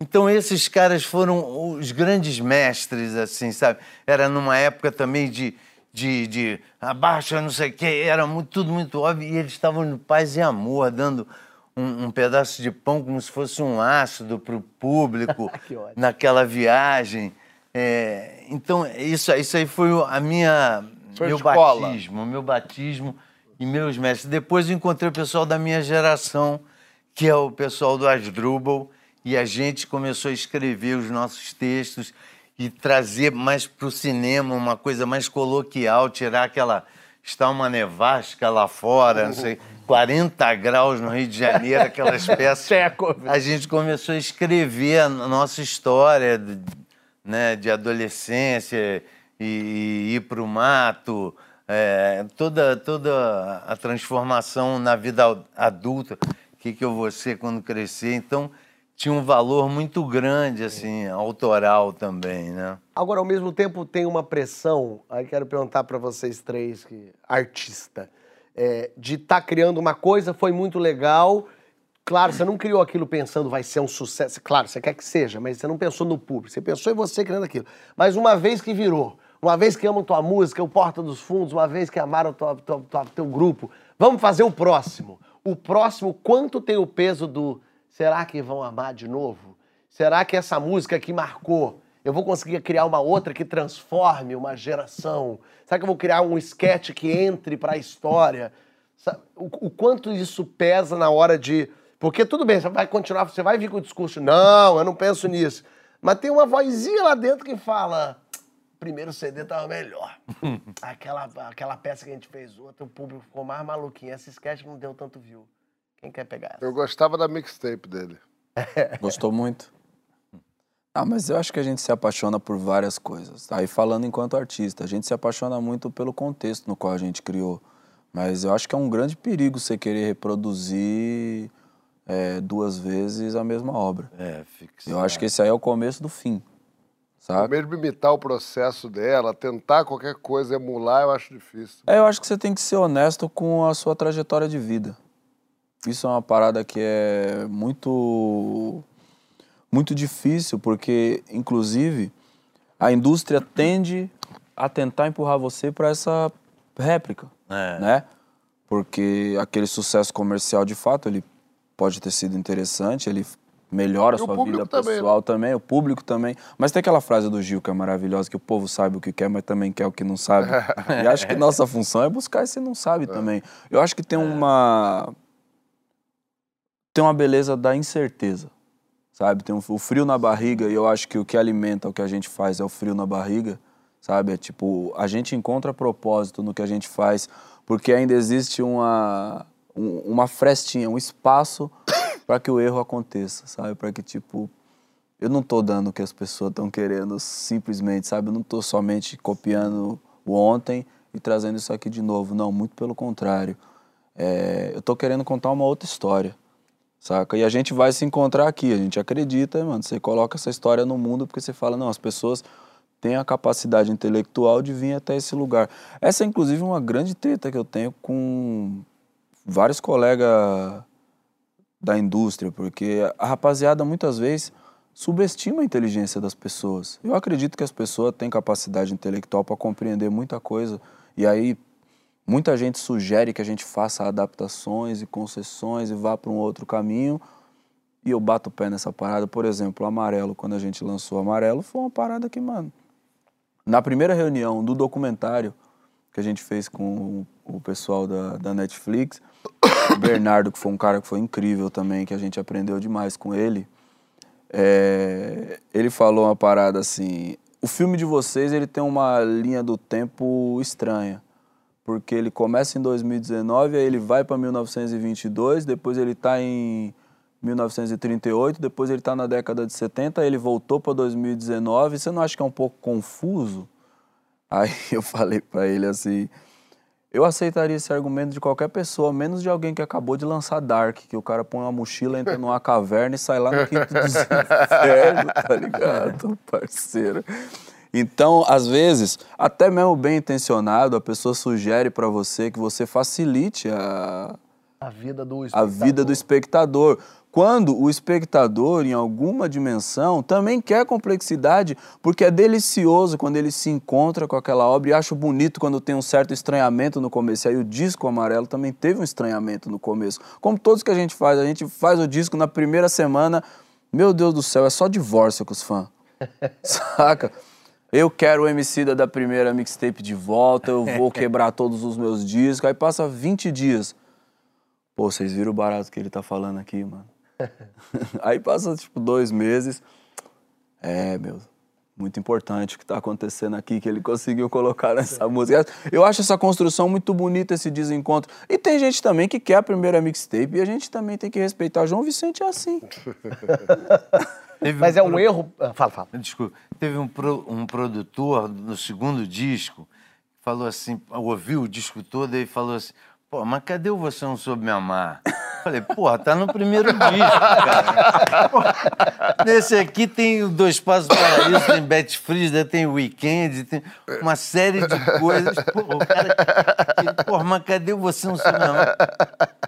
Então esses caras foram os grandes mestres, assim, sabe? Era numa época também de, de, de abaixa, não sei o quê, era muito, tudo muito óbvio, e eles estavam no paz e amor, dando um, um pedaço de pão como se fosse um ácido para o público naquela viagem. É, então, isso, isso aí foi a minha, Sua meu escola. batismo, meu batismo e meus mestres. Depois eu encontrei o pessoal da minha geração, que é o pessoal do Asdrubal, e a gente começou a escrever os nossos textos e trazer mais para o cinema uma coisa mais coloquial, tirar aquela. Está uma nevasca lá fora, não sei, 40 graus no Rio de Janeiro, aquelas peças. A gente começou a escrever a nossa história de, né, de adolescência e, e ir para o mato, é, toda, toda a transformação na vida ad- adulta, o que, que eu vou ser quando crescer. Então, tinha um valor muito grande, assim, autoral também, né? Agora, ao mesmo tempo, tem uma pressão, aí quero perguntar para vocês três, que artista, é, de estar criando uma coisa, foi muito legal. Claro, você não criou aquilo pensando vai ser um sucesso. Claro, você quer que seja, mas você não pensou no público. Você pensou em você criando aquilo. Mas uma vez que virou, uma vez que amam tua música, o Porta dos Fundos, uma vez que amaram tua- tua- teu grupo, vamos fazer o próximo. O próximo, quanto tem o peso do será que vão amar de novo? Será que essa música que marcou, eu vou conseguir criar uma outra que transforme uma geração? Será que eu vou criar um sketch que entre para a história? O quanto isso pesa na hora de. Porque tudo bem, você vai continuar, você vai vir com o discurso, não, eu não penso nisso. Mas tem uma vozinha lá dentro que fala: primeiro CD tava melhor. aquela, aquela peça que a gente fez outra, o público ficou mais maluquinho. Essa sketch não deu tanto view. Quem quer pegar essa? Eu gostava da mixtape dele. Gostou muito? Ah, mas eu acho que a gente se apaixona por várias coisas. Aí falando enquanto artista, a gente se apaixona muito pelo contexto no qual a gente criou. Mas eu acho que é um grande perigo você querer reproduzir é, duas vezes a mesma obra. É, fixa. Eu acho que esse aí é o começo do fim. Saca? Mesmo imitar o processo dela, tentar qualquer coisa, emular, eu acho difícil. É, eu acho que você tem que ser honesto com a sua trajetória de vida. Isso é uma parada que é muito muito difícil, porque inclusive a indústria tende a tentar empurrar você para essa réplica, É. né? Porque aquele sucesso comercial de fato, ele pode ter sido interessante, ele melhora a sua vida também, né? pessoal também, o público também. Mas tem aquela frase do Gil que é maravilhosa, que o povo sabe o que quer, mas também quer o que não sabe. e acho que nossa função é buscar esse não sabe também. Eu acho que tem uma tem uma beleza da incerteza, sabe? Tem um- o frio na barriga e eu acho que o que alimenta o que a gente faz é o frio na barriga, sabe? É tipo, a gente encontra propósito no que a gente faz porque ainda existe uma, um- uma frestinha, um espaço para que o erro aconteça, sabe? Para que, tipo, eu não tô dando o que as pessoas estão querendo simplesmente, sabe? Eu não tô somente copiando o ontem e trazendo isso aqui de novo, não, muito pelo contrário. É, eu tô querendo contar uma outra história, saca? E a gente vai se encontrar aqui, a gente acredita, mano. Você coloca essa história no mundo porque você fala, não, as pessoas têm a capacidade intelectual de vir até esse lugar. Essa é, inclusive, uma grande treta que eu tenho com vários colegas da indústria, porque a rapaziada muitas vezes subestima a inteligência das pessoas. Eu acredito que as pessoas têm capacidade intelectual para compreender muita coisa e aí muita gente sugere que a gente faça adaptações e concessões e vá para um outro caminho e eu bato o pé nessa parada. Por exemplo, o Amarelo, quando a gente lançou o Amarelo, foi uma parada que, mano, na primeira reunião do documentário que a gente fez com o pessoal da, da Netflix, o Bernardo, que foi um cara que foi incrível também, que a gente aprendeu demais com ele, é, ele falou uma parada assim: o filme de vocês ele tem uma linha do tempo estranha, porque ele começa em 2019, aí ele vai para 1922, depois ele está em 1938, depois ele está na década de 70, aí ele voltou para 2019. Você não acha que é um pouco confuso? Aí eu falei para ele assim: eu aceitaria esse argumento de qualquer pessoa, menos de alguém que acabou de lançar Dark, que o cara põe uma mochila, entra numa caverna e sai lá no quinto dos infernos, tá ligado, parceiro? Então, às vezes, até mesmo bem intencionado, a pessoa sugere para você que você facilite a, A vida do a vida do espectador. Quando o espectador, em alguma dimensão, também quer complexidade, porque é delicioso quando ele se encontra com aquela obra e acho bonito quando tem um certo estranhamento no começo. E aí o disco amarelo também teve um estranhamento no começo. Como todos que a gente faz, a gente faz o disco na primeira semana, meu Deus do céu, é só divórcio com os fãs. Saca? Eu quero o MC da, da primeira mixtape de volta, eu vou quebrar todos os meus discos. Aí passa 20 dias. Pô, vocês viram o barato que ele tá falando aqui, mano? Aí passa, tipo, dois meses. É, meu, muito importante o que tá acontecendo aqui, que ele conseguiu colocar nessa música. Eu acho essa construção muito bonita, esse desencontro. E tem gente também que quer a primeira mixtape e a gente também tem que respeitar. João Vicente é assim. Teve Mas é um pro- erro. ah, Fala, fala. Desculpa. Teve um, pro- um produtor no segundo disco que falou assim, ouviu o disco todo e falou assim, pô, mas cadê o Você Não Soube Me Amar? Falei, porra, tá no primeiro disco, cara. Nesse aqui tem o Dois Passos para Isso, tem Betty Frida, tem Weekend, tem uma série de coisas. Pô, o cara... Porra, mas cadê Você Me Amar?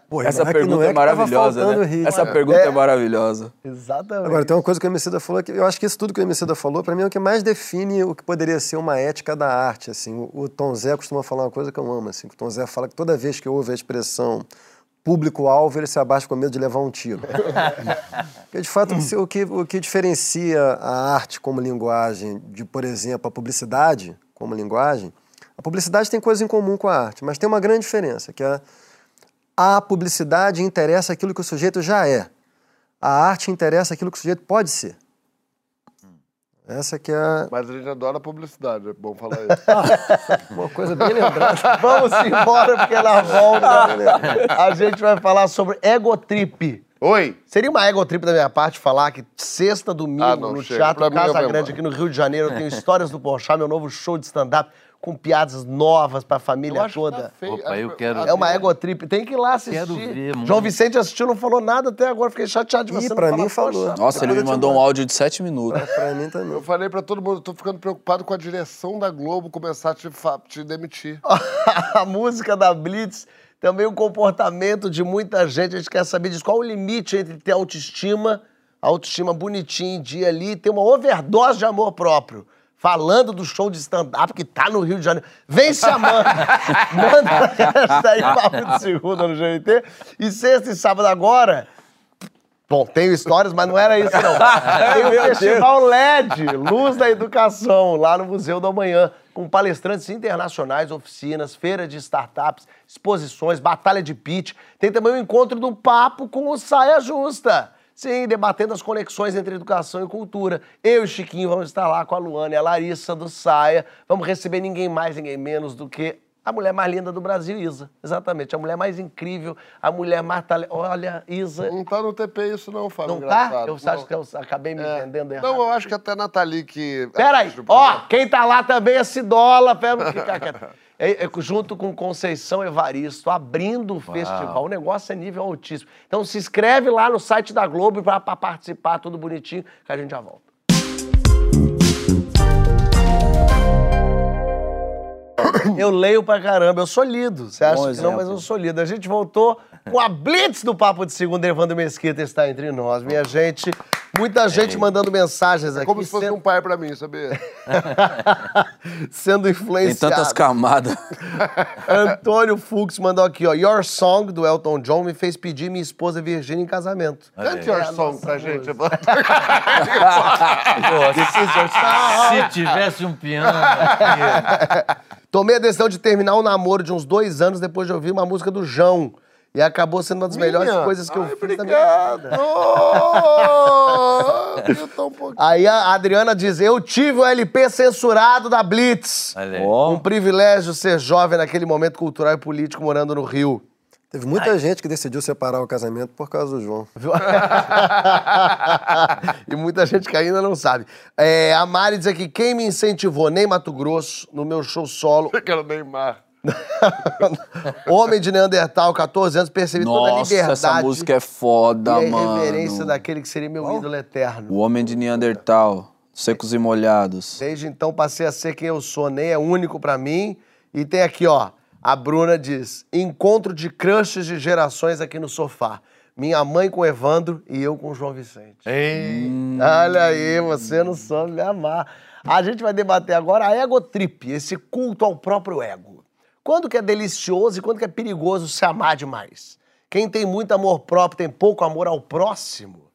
Pô, Essa pergunta é, tava maravilhosa, né? ritmo. Essa pergunta é, maravilhosa. Exatamente. Agora, tem uma coisa que o Emicida falou, que eu acho que isso tudo que o Emicida falou, pra mim, é o que mais define o que poderia ser uma ética da arte, assim. O, o Tom Zé costuma falar uma coisa que eu amo, assim, o Tom Zé fala que toda vez que ouve a expressão público-alvo, ele se abaixa com medo de levar um tiro. Porque, de fato, o que- o que, diferencia a arte como linguagem de, por exemplo, a publicidade como linguagem, a publicidade tem coisas em comum com a arte, mas tem uma grande diferença, que é a publicidade interessa aquilo que o sujeito já é. A arte interessa aquilo que o sujeito pode ser. Essa que é a- Mas a gente adora publicidade, é bom falar isso. uma coisa bem lembrada. Vamos embora, porque na volta a gente vai falar sobre egotrip. Oi! Seria uma egotrip da minha parte falar que sexta, domingo, Ah, não, no chega. Teatro Pra eu Casa Grande, aqui no Rio de Janeiro, eu tenho Histórias do Porchat, meu novo show de stand-up, com piadas novas pra Eu família que toda. tá feio. Opa, eu que- quero- É uma egotrip, tem que ir lá assistir. Quero ver, muito. João Vicente assistiu, não falou nada até agora, fiquei chateado de você não pra mim falou. "Poxa, Nossa, ele me mandou um áudio de sete minutos. Pra mim também. Eu falei pra todo mundo, tô ficando preocupado com a direção da Globo começar a te, te demitir. a música da Blitz, também o comportamento de muita gente. A gente quer saber disso. Qual o limite entre ter autoestima, autoestima bonitinha em dia ali, e ter uma overdose de amor próprio? Falando do show de stand-up que tá no Rio de Janeiro. Vem se amando. Manda essa aí, papo de segunda no GNT. E sexta e sábado agora, Bom, tenho histórias, mas não era isso, não. Tem o Festival LED, Luz da Educação, lá no Museu do Amanhã, com palestrantes internacionais, oficinas, feira de startups, exposições, batalha de pitch. Tem também o encontro do papo com o Saia Justa. Sim, debatendo as conexões entre educação e cultura. Eu e o Chiquinho vamos estar lá com a Luana e a Larissa do Saia. Vamos receber ninguém mais, ninguém menos do que a mulher mais linda do Brasil, Isa. Exatamente, a mulher mais incrível, a mulher mais talentosa. Olha, Isa. Não tá no TP isso não, Fábio. Não tá? engraçado. Eu acho que eu acabei me É. entendendo errado. Não, eu acho que até a Nathalie que... Peraí, ó, quem tá lá também é Cidola, pera, fica quieto. É, é, junto com Conceição Evaristo, abrindo o festival. O negócio é nível altíssimo. Então se inscreve lá no site da Globo pra participar, tudo bonitinho, que a gente já volta. Eu leio pra caramba, eu sou lido. Você acha Bom que não, mas eu sou lido. A gente voltou com a Blitz do Papo de Segunda, Evandro Mesquita está entre nós, minha gente. Muita gente mandando mensagens aqui. Como se fosse sendo- um pai pra mim, sabia? sendo Tem influenciado. tantas camadas. Antônio Fux mandou aqui, ó. Your Song, do Elton John, me fez pedir minha esposa Virgínia em casamento. Cante É your song pra gente. Pô, se, se tivesse um piano aqui, Tomei a decisão de terminar o namoro de uns dois anos depois de ouvir uma música do João. E acabou sendo uma das melhores Minha? coisas que eu Ai, fiz na minha obrigado. vida. Eu tô um pouquinho... Aí a Adriana diz, eu tive o LP censurado da Blitz. Um privilégio ser jovem naquele momento cultural e político morando no Rio. Teve muita gente que decidiu separar o casamento por causa do João. e muita gente que ainda não sabe. É, a Mari diz aqui, quem me incentivou? Ney Mato Grosso, no meu show solo. Eu quero Neymar. Homem de Neandertal, 14 anos, percebi toda a nossa, liberdade essa música é foda, e a mano. irreverência daquele que seria meu ídolo eterno. O Homem de Neandertal, secos e molhados. Desde então passei a ser quem eu sou. Ney é único pra mim. E tem aqui, ó, a Bruna diz, encontro de crushes de gerações aqui no sofá. Minha mãe com o Evandro e eu com o João Vicente. Olha aí, você não soube me amar. A gente vai debater agora a ego trip, esse culto ao próprio ego. Quando que é delicioso e quando que é perigoso se amar demais? Quem tem muito amor próprio tem pouco amor ao próximo.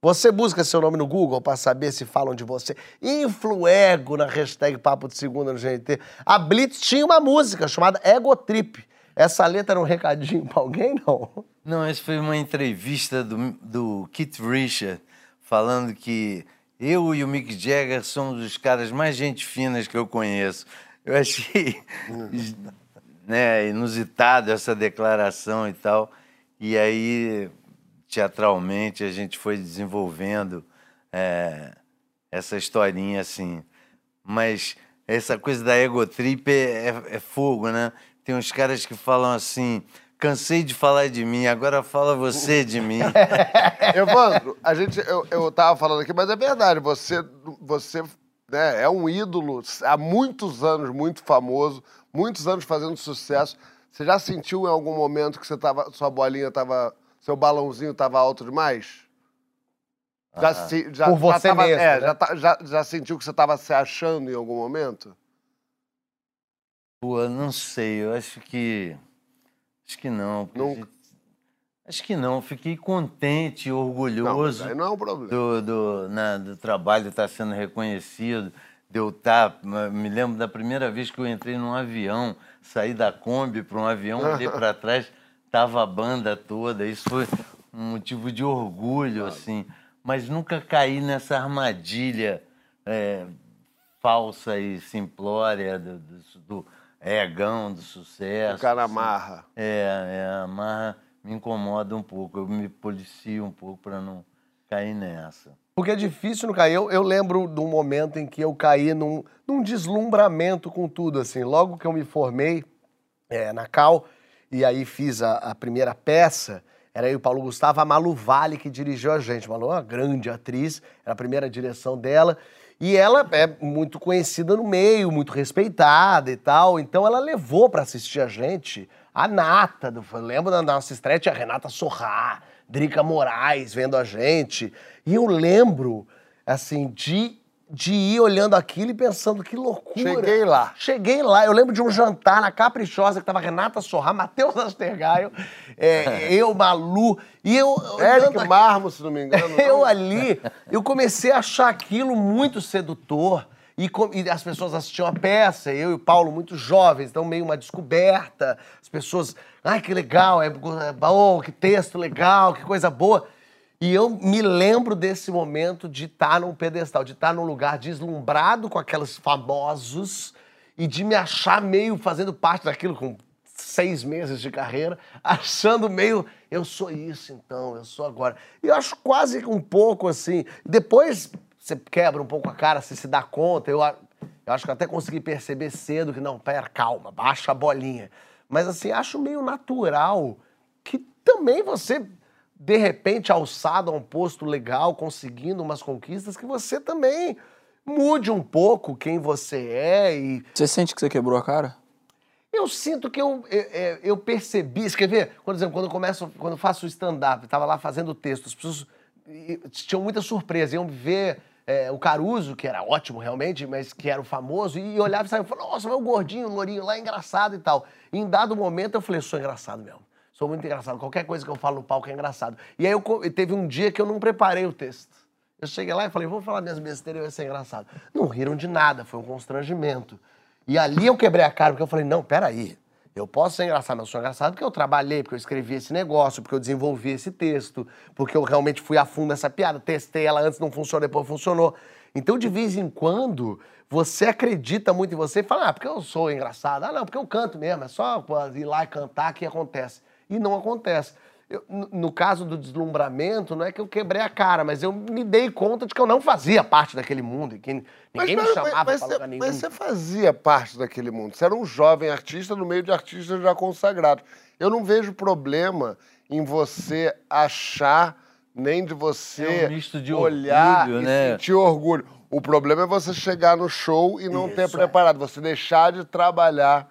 Você busca seu nome no Google para saber se falam de você. Influego na hashtag Papo de Segunda no GNT. A Blitz tinha uma música chamada Ego Trip. Essa letra era um recadinho pra alguém, não? Não, essa foi uma entrevista do, do Keith Richard falando que eu e o Mick Jagger somos os caras mais gente finas que eu conheço. Eu achei né, inusitado essa declaração e tal. E aí, teatralmente, a gente foi desenvolvendo é, essa historinha assim. Mas essa coisa da egotrip é, é, é fogo, né? Tem uns caras que falam assim: cansei de falar de mim, agora fala você de mim. Evandro, a gente, eu, eu tava falando aqui, mas é verdade, você, você né, é um ídolo há muitos anos, muito famoso, muitos anos fazendo sucesso. Você já sentiu em algum momento que você tava, sua bolinha tava, seu balãozinho tava alto demais? Já, se- já, Por já você tava- mesmo, é, né? já, tá- já, já sentiu que você tava se achando em algum momento? Pô, não sei, eu acho que. Acho que não. Nunca? gente- Acho que não, fiquei contente, Não, orgulhoso. aí não é um problema. do, do, na- do trabalho estar sendo reconhecido, de eu estar. Me lembro da primeira vez que eu entrei num avião, saí da Kombi para um avião, olhei para trás, tava a banda toda. Isso foi um motivo de orgulho, assim. Mas nunca caí nessa armadilha é, falsa e simplória do, do, do egão, do sucesso. O cara assim. amarra. É, é, a marra me incomoda um pouco. Eu me policio um pouco para não cair nessa. Porque é difícil não cair. Eu, eu lembro de um momento em que eu caí num, num deslumbramento com tudo, assim. Logo que eu me formei é, na Cal, e aí fiz a, a primeira peça, era o Paulo Gustavo, a Malu Vale que dirigiu a gente. Malu é uma grande atriz, era a primeira direção dela. E ela é muito conhecida no meio, muito respeitada e tal. Então ela levou para assistir a gente a nata. Do, lembro da nossa estreia, a Renata Sorrá, Drica Moraes vendo a gente. E eu lembro, assim, de de ir olhando aquilo e pensando que loucura. Cheguei lá. Cheguei lá. Eu lembro de um jantar na Caprichosa que tava Renata Sorra, Matheus Astergaio, é, eu, Malu, e eu... Eric aqui- Marmo, se não me engano. eu não? ali, eu comecei a achar aquilo muito sedutor. E, e as pessoas assistiam a peça, eu e o Paulo muito jovens, então meio uma descoberta. As pessoas, ai que legal, é, é bom, que texto legal, que coisa boa. E eu me lembro desse momento de estar num pedestal, de estar num lugar deslumbrado com aqueles famosos e de me achar meio fazendo parte daquilo com seis meses de carreira, achando meio, eu sou isso então, eu sou agora. E eu acho quase um pouco assim. Depois você quebra um pouco a cara, você se dá conta. Eu, eu acho que até consegui perceber cedo que, não, pera, calma, baixa a bolinha. Mas assim, acho meio natural que também você, de repente, alçado a um posto legal, conseguindo umas conquistas, que você também mude um pouco quem você é e Você sente que você quebrou a cara? eu sinto que eu, eu, eu- eu percebi, você quer ver? Por exemplo, quando eu começo, quando eu faço stand-up, estava lá fazendo texto, as pessoas tinham muita surpresa, iam ver é, o Caruso, que era ótimo realmente, mas que era o famoso, e olhava e falava, nossa, mas o gordinho, o lourinho lá é engraçado e tal. E em dado momento eu falei, sou engraçado mesmo. Sou muito engraçado. Qualquer coisa que eu falo no palco é engraçado. E aí eu, teve um dia que eu não preparei o texto. Eu cheguei lá e falei, vou falar minhas besteiras vai ser engraçado. Não riram de nada, foi um constrangimento. E ali eu quebrei a cara, porque eu falei, não, peraí. Eu posso ser engraçado, mas eu sou engraçado porque eu trabalhei, porque eu escrevi esse negócio, porque eu desenvolvi esse texto, porque eu realmente fui a fundo nessa piada, testei ela antes, não funcionou, depois funcionou. Então, de vez em quando, você acredita muito em você e fala, ah, porque eu sou engraçado. Ah, não, porque eu canto mesmo, é só ir lá e cantar que acontece. E não acontece. Eu, no, caso do deslumbramento, não é que eu quebrei a cara, mas eu me dei conta de que eu não fazia parte daquele mundo, e que ninguém me chamava mas, pra você, lugar nenhum. mas você fazia parte daquele mundo. Você era um jovem artista no meio de artistas já consagrados. Eu não vejo problema em você achar, nem de você É um misto de olhar orgulho, e né? sentir orgulho. O problema é você chegar no show e não ter Isso, é. preparado, você deixar de trabalhar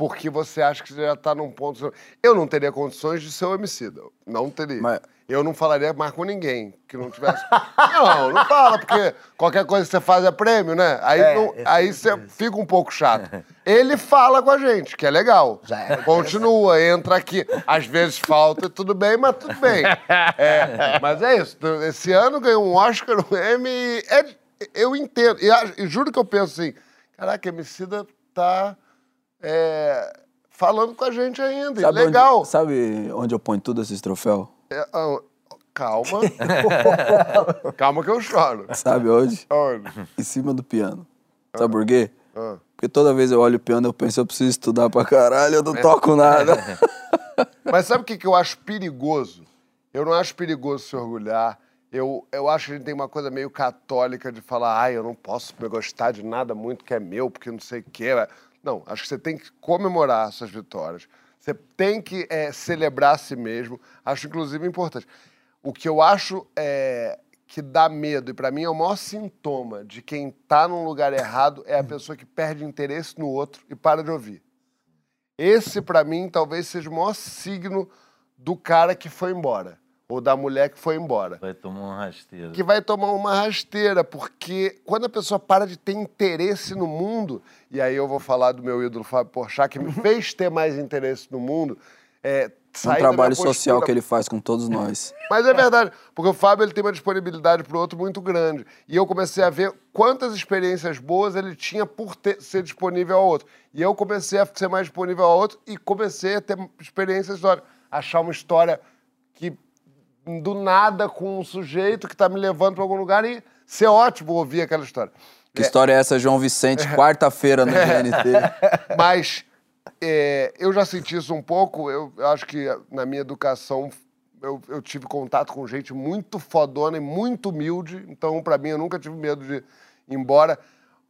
porque você acha que você já está num ponto. Eu não teria condições de ser o homicida. Não teria. Mas- Eu não falaria mais com ninguém que não tivesse. não, não fala, porque qualquer coisa que você faz é prêmio, né? Aí, É, não- é aí você fica um pouco chato. Ele fala com a gente, que é legal. Continua, entra aqui. Às vezes falta, tudo bem, mas tudo bem. É, mas é isso. Esse ano ganhou um Oscar, um Emmy. é- eu entendo. E, juro que eu penso assim: caraca, a Emicida tá é, falando com a gente ainda. Sabe legal. Onde, sabe onde eu ponho tudo esses troféus? É, ah, calma. calma que eu choro. Sabe onde? Onde? Em cima do piano. Sabe por quê? Ah. Porque toda vez eu olho o piano, eu penso, eu preciso estudar pra caralho, eu não toco nada. Mas sabe o que, que eu acho perigoso? Eu não acho perigoso se orgulhar. Eu, eu acho que a gente tem uma coisa meio católica de falar, ai, eu não posso gostar de nada muito que é meu, porque não sei o quê. Não, acho que você tem que comemorar suas vitórias. Você tem que é, celebrar a si mesmo. Acho, inclusive, importante. O que eu acho é, que dá medo, e pra mim é o maior sintoma de quem tá num lugar errado, é a pessoa que perde interesse no outro e para de ouvir. Esse, pra mim, talvez seja o maior signo do cara que foi embora. Ou da mulher que foi embora. Vai tomar um rasteiro. Que vai tomar uma rasteira, porque quando a pessoa para de ter interesse no mundo, e aí eu vou falar do meu ídolo Fábio Porchat, que me fez ter mais interesse no mundo, é, um trabalho social que ele faz com todos nós. mas é verdade, porque o Fábio ele tem uma disponibilidade para o outro muito grande. E eu comecei a ver quantas experiências boas ele tinha por ter- ser disponível ao outro. E eu comecei a ser mais disponível ao outro e comecei a ter experiências histórias. Achar uma história que do nada com um sujeito que está me levando para algum lugar e ser ótimo ouvir aquela história. Que história é essa, João Vicente, quarta-feira no GNT? Mas é, eu já senti isso um pouco. Eu, eu acho que na minha educação eu, eu tive contato com gente muito fodona e muito humilde. Então, para mim, eu nunca tive medo de ir embora.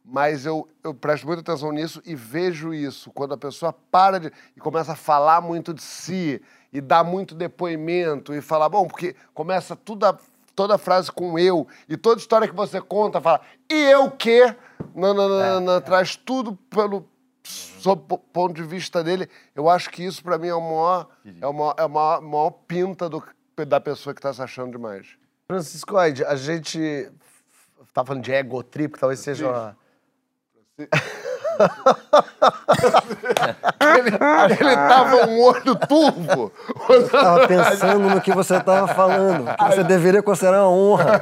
Mas eu, eu presto muita atenção nisso e vejo isso. Quando a pessoa para de, e começa a falar muito de si e dar muito depoimento e falar, bom, porque começa tudo a- toda a frase com eu e toda história que você conta fala, e eu quê? Não, não, não, não, traz tudo pelo sob o ponto de vista dele. Eu acho que isso, para mim, é o maior, é o maior, é a maior, maior pinta do, da pessoa que está se achando demais. Franciscoide, a gente tá falando de ego trip, que talvez seja uma... Ele, ele tava um olho turvo. Tava pensando no que você estava falando. Que você deveria considerar uma honra.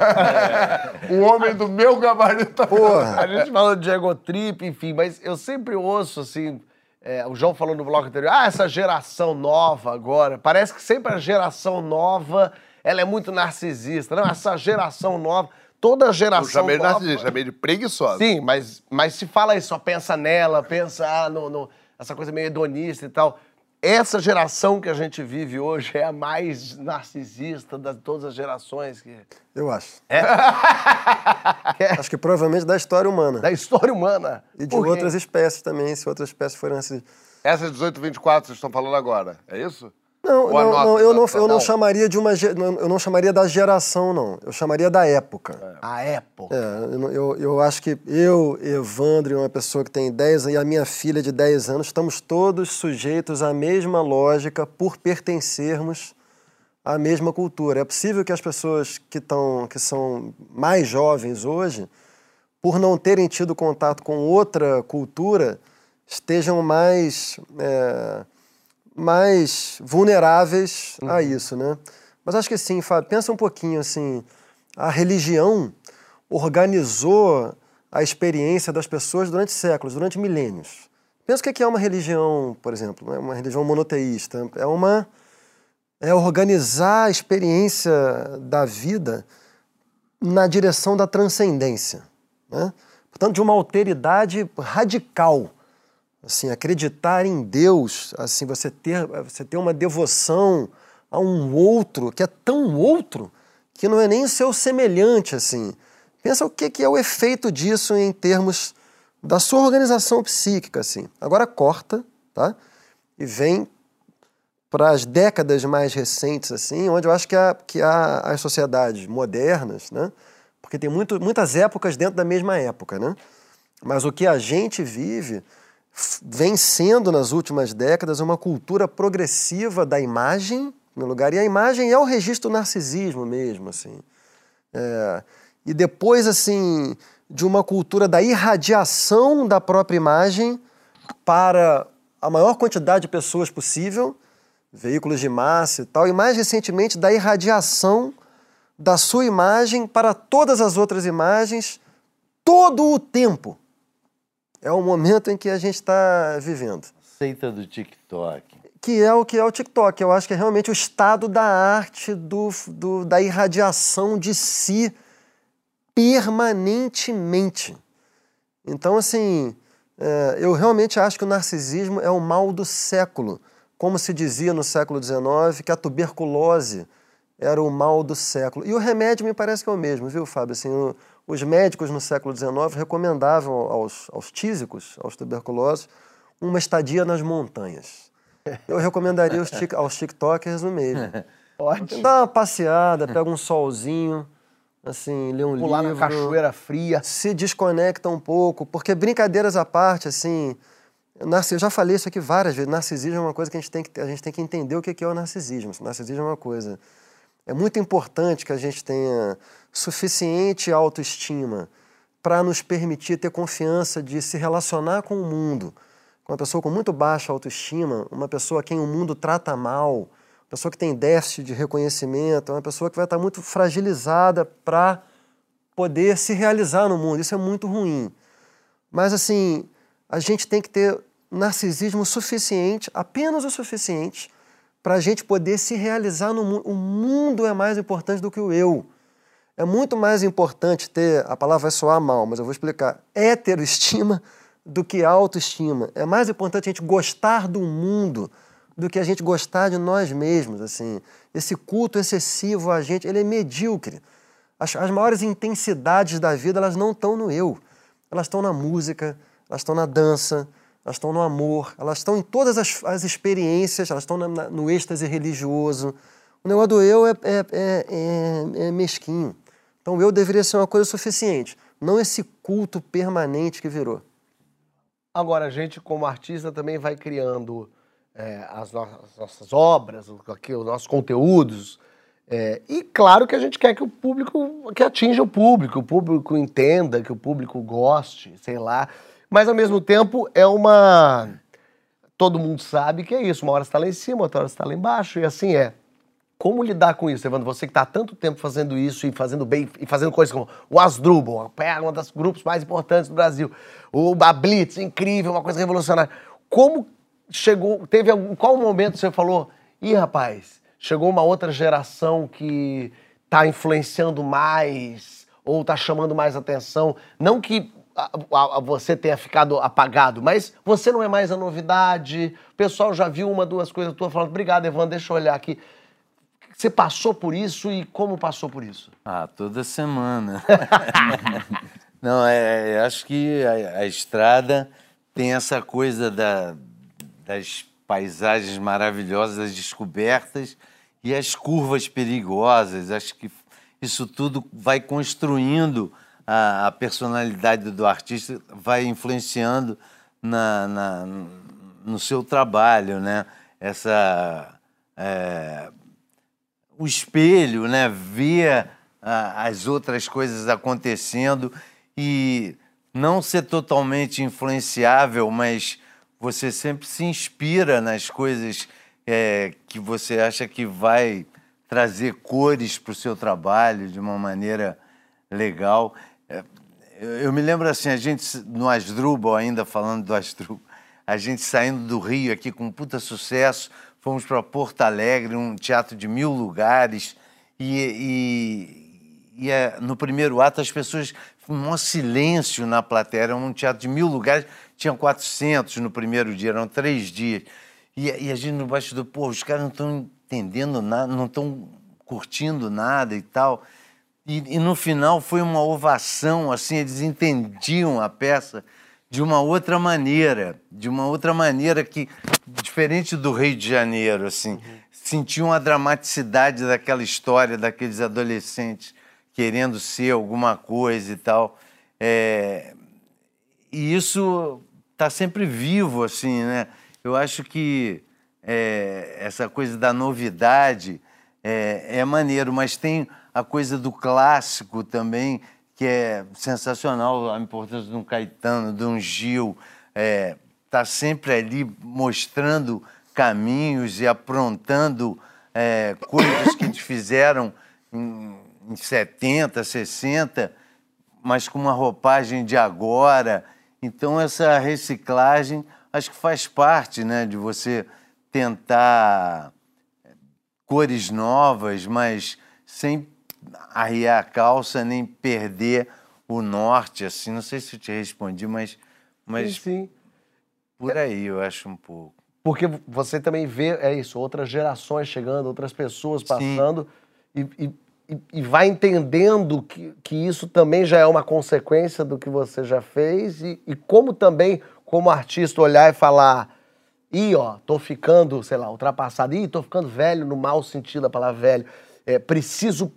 O homem do meu gabarito. tá Porra. A gente falando de ego trip, enfim, mas eu sempre ouço, assim, é, o João falou no bloco anterior, ah, essa geração nova agora, parece que sempre a geração nova, ela é muito narcisista. Não, essa geração nova, toda Eu geração chamei de nova... narcisista, chamei de preguiçosa. Sim, mas, mas se fala isso, só pensa nela, pensa ah, no, no- essa coisa meio hedonista e tal. Essa geração que a gente vive hoje é a mais narcisista de todas as gerações que... Eu acho. É? Acho que provavelmente da história humana. da história humana. E de outras espécies também, se outras espécies forem assim. Essa 1824 vocês estão falando agora, é isso? Não, não, não, eu não, eu não chamaria de uma. Eu não chamaria da geração, não. Eu chamaria da época. A época. É, eu, eu, acho que eu, Evandro, e uma pessoa que tem 10 anos, e a minha filha de 10 anos, estamos todos sujeitos à mesma lógica por pertencermos à mesma cultura. É possível que as pessoas que, tão, que são mais jovens hoje, por não terem tido contato com outra cultura, estejam mais, é, mais vulneráveis a isso, né? Mas acho que sim, Fábio, pensa um pouquinho assim, a religião organizou a experiência das pessoas durante séculos, durante milênios. Pensa o que é uma religião, por exemplo, né? uma religião monoteísta. É uma é organizar a experiência da vida na direção da transcendência, né? Portanto, de uma alteridade radical. Assim, acreditar em Deus, assim, você ter, você ter uma devoção a um outro que é tão outro que não é nem o seu semelhante, assim. Pensa o que que é o efeito disso em termos da sua organização psíquica, assim. Agora corta, tá? E vem para as décadas mais recentes, assim, onde eu acho que, há, que há as sociedades modernas, né? Porque tem muito, muitas épocas dentro da mesma época, né? Mas o que a gente vive vem sendo nas últimas décadas uma cultura progressiva da imagem, em primeiro lugar, e a imagem é o registro do narcisismo mesmo, assim. É, e depois, assim, de uma cultura da irradiação da própria imagem para a maior quantidade de pessoas possível, veículos de massa e tal, e mais recentemente da irradiação da sua imagem para todas as outras imagens todo o tempo. É o momento em que a gente está vivendo. Seita do TikTok. Que é o que é o TikTok. Eu acho que é realmente o estado da arte, do, do- da irradiação de si permanentemente. Então, assim, é, eu realmente acho que o narcisismo é o mal do século. Como se dizia no século XIX, que a tuberculose era o mal do século. E o remédio me parece que é o mesmo, viu, Fábio? Assim, o- os médicos no século XIX recomendavam aos, aos tísicos, aos tuberculosos, uma estadia nas montanhas. Eu recomendaria aos, tic, aos tiktokers o mesmo. Ótimo. Dá uma passeada, pega um solzinho, assim, lê um Pular livro na cachoeira fria. se desconecta um pouco, porque brincadeiras à parte, assim, eu já falei isso aqui várias vezes, narcisismo é uma coisa que a gente tem que, a gente tem que entender o que que é o narcisismo. Narcisismo é uma coisa. É muito importante que a gente tenha suficiente autoestima para nos permitir ter confiança de se relacionar com o mundo. Uma pessoa com muito baixa autoestima, uma pessoa a quem o mundo trata mal, uma pessoa que tem déficit de reconhecimento, é uma pessoa que vai estar muito fragilizada para poder se realizar no mundo. Isso é muito ruim. Mas, assim, a gente tem que ter narcisismo suficiente, apenas o suficiente, para a gente poder se realizar no mundo. O mundo é mais importante do que o eu. É muito mais importante ter, a palavra vai soar mal, mas eu vou explicar, heteroestima do que autoestima. É mais importante a gente gostar do mundo do que a gente gostar de nós mesmos, assim. Esse culto excessivo a gente, ele é medíocre. As, as maiores intensidades da vida, elas não estão no eu. Elas estão na música, elas estão na dança, elas estão no amor, elas estão em todas as, as experiências, elas estão no êxtase religioso. O negócio do eu é, é, é- é- é mesquinho. Então o eu deveria ser uma coisa suficiente, não esse culto permanente que virou. Agora, a gente, como artista, também vai criando é, as, no- as nossas obras, aqui, os nossos conteúdos. É, e claro que a gente quer que o público, que atinja o público, o público entenda, que o público goste, sei lá. Mas ao mesmo tempo é uma. Todo mundo sabe que é isso. Uma hora está lá em cima, outra hora está lá embaixo, e assim é. Como lidar com isso, Evandro? Você que está há tanto tempo fazendo isso e fazendo bem, e fazendo coisas como o Asdrubal, um dos grupos mais importantes do Brasil, o Blitz, incrível, uma coisa revolucionária. Como chegou, teve algum, qual momento você falou, ih, rapaz, chegou uma outra geração que está influenciando mais ou está chamando mais atenção? Não que a, a, você tenha ficado apagado, mas você não é mais a novidade, o pessoal já viu uma, duas coisas tuas falando, obrigado, Evandro, deixa eu olhar aqui. Você passou por isso e como passou por isso? Ah, toda semana. Não, é, é, acho que a, a, estrada tem essa coisa da, das paisagens maravilhosas, das descobertas e as curvas perigosas. Acho que isso tudo vai construindo a, a personalidade do artista, vai influenciando na, na, no seu trabalho, né? Essa é, o espelho, né? Ver ah, as outras coisas acontecendo e não ser totalmente influenciável, mas você sempre se inspira nas coisas é, que você acha que vai trazer cores para o seu trabalho de uma maneira legal. Eu me lembro assim, a gente no Asdrubal, ainda falando do Asdrubal, a gente saindo do Rio aqui com um puta sucesso, fomos para Porto Alegre, um teatro de mil lugares, e, e, e é, no primeiro ato as pessoas, um silêncio na plateia, era um teatro de mil lugares, tinham 400 no primeiro dia, eram três dias. E, e a gente no bastidor, pô, os caras não estão entendendo nada, não estão curtindo nada e tal. E, e, no final foi uma ovação, assim, eles entendiam a peça de uma outra maneira, de uma outra maneira que, diferente do Rio de Janeiro, assim, uhum. sentiam a dramaticidade daquela história, daqueles adolescentes querendo ser alguma coisa e tal. É, e isso está sempre vivo, assim, né? Eu acho que é, essa coisa da novidade é, é maneiro, mas tem a coisa do clássico também, que é sensacional, a importância de um Caetano, de um Gil, é, tá sempre ali mostrando caminhos e aprontando é, coisas que eles fizeram em, em 70, 60, mas com uma roupagem de agora. Então essa reciclagem acho que faz parte, né, de você tentar cores novas, mas sem arriar a calça nem perder o norte, assim. Não sei se eu te respondi, mas, mas sim, sim. por aí eu acho um pouco. Porque você também vê, é isso, outras gerações chegando, outras pessoas passando e, e, e, vai entendendo que, que isso também já é uma consequência do que você já fez e, e como também, como artista, olhar e falar ih, ó, tô ficando, sei lá, ultrapassado, ih, tô ficando velho no mau sentido da palavra velho, é, preciso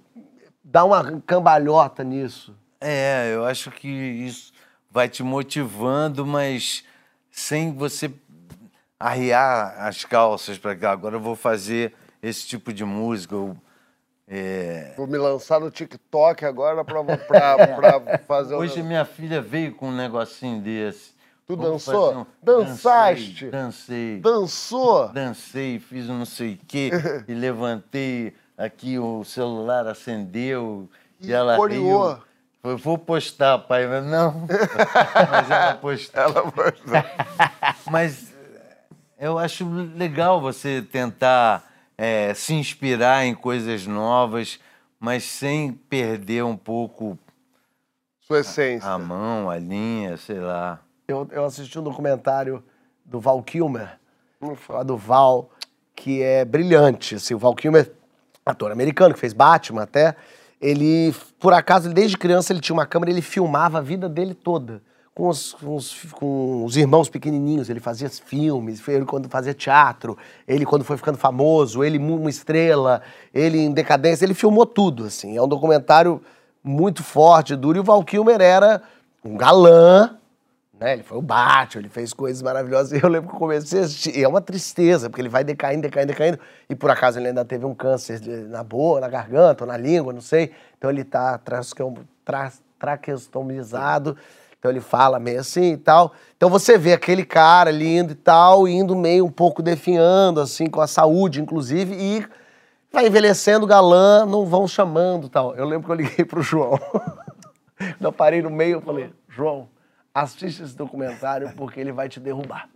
dá uma cambalhota nisso. É, eu acho que isso vai te motivando, mas sem você arriar as calças para que agora eu vou fazer esse tipo de música. Eu, é... Vou me lançar no TikTok agora para fazer. Hoje minha filha veio com um negocinho desse. Tu dançou? Um... Dançaste? Dancei. Dançou? Dancei, fiz um não sei o quê e levantei aqui o celular acendeu e, e ela coriou. riu. Eu vou postar, pai, mas não. mas ela postou. Ela postou. mas eu acho legal você tentar é, se inspirar em coisas novas, mas sem perder um pouco sua essência. A, a mão, a linha, sei lá. Eu, eu assisti um documentário do Val Kilmer, do Val, que é brilhante. Assim, o Val Kilmer ator americano que fez Batman até, ele, por acaso, desde criança ele tinha uma câmera, ele filmava a vida dele toda. Com os, com os, com os irmãos pequenininhos, ele fazia filmes, ele quando fazia teatro, ele quando foi ficando famoso, ele uma estrela, ele em decadência, ele filmou tudo, assim. É um documentário muito forte, duro, e o Val Kilmer era um galã, Né? Ele foi o Batman, ele fez coisas maravilhosas. E eu lembro que eu comecei a assistir. E é uma tristeza, porque ele vai decaindo, decaindo, decaindo. E por acaso ele ainda teve um câncer na boca, na garganta ou na língua, não sei. Então ele tá tra- traqueostomizado. Então ele fala meio assim e tal. Então você vê aquele cara lindo e tal, indo meio um pouco definhando, assim, com a saúde, inclusive, e vai envelhecendo galã, não vão chamando tal. Eu lembro que eu liguei pro João. eu parei no meio e falei, João, assiste esse documentário porque ele vai te derrubar.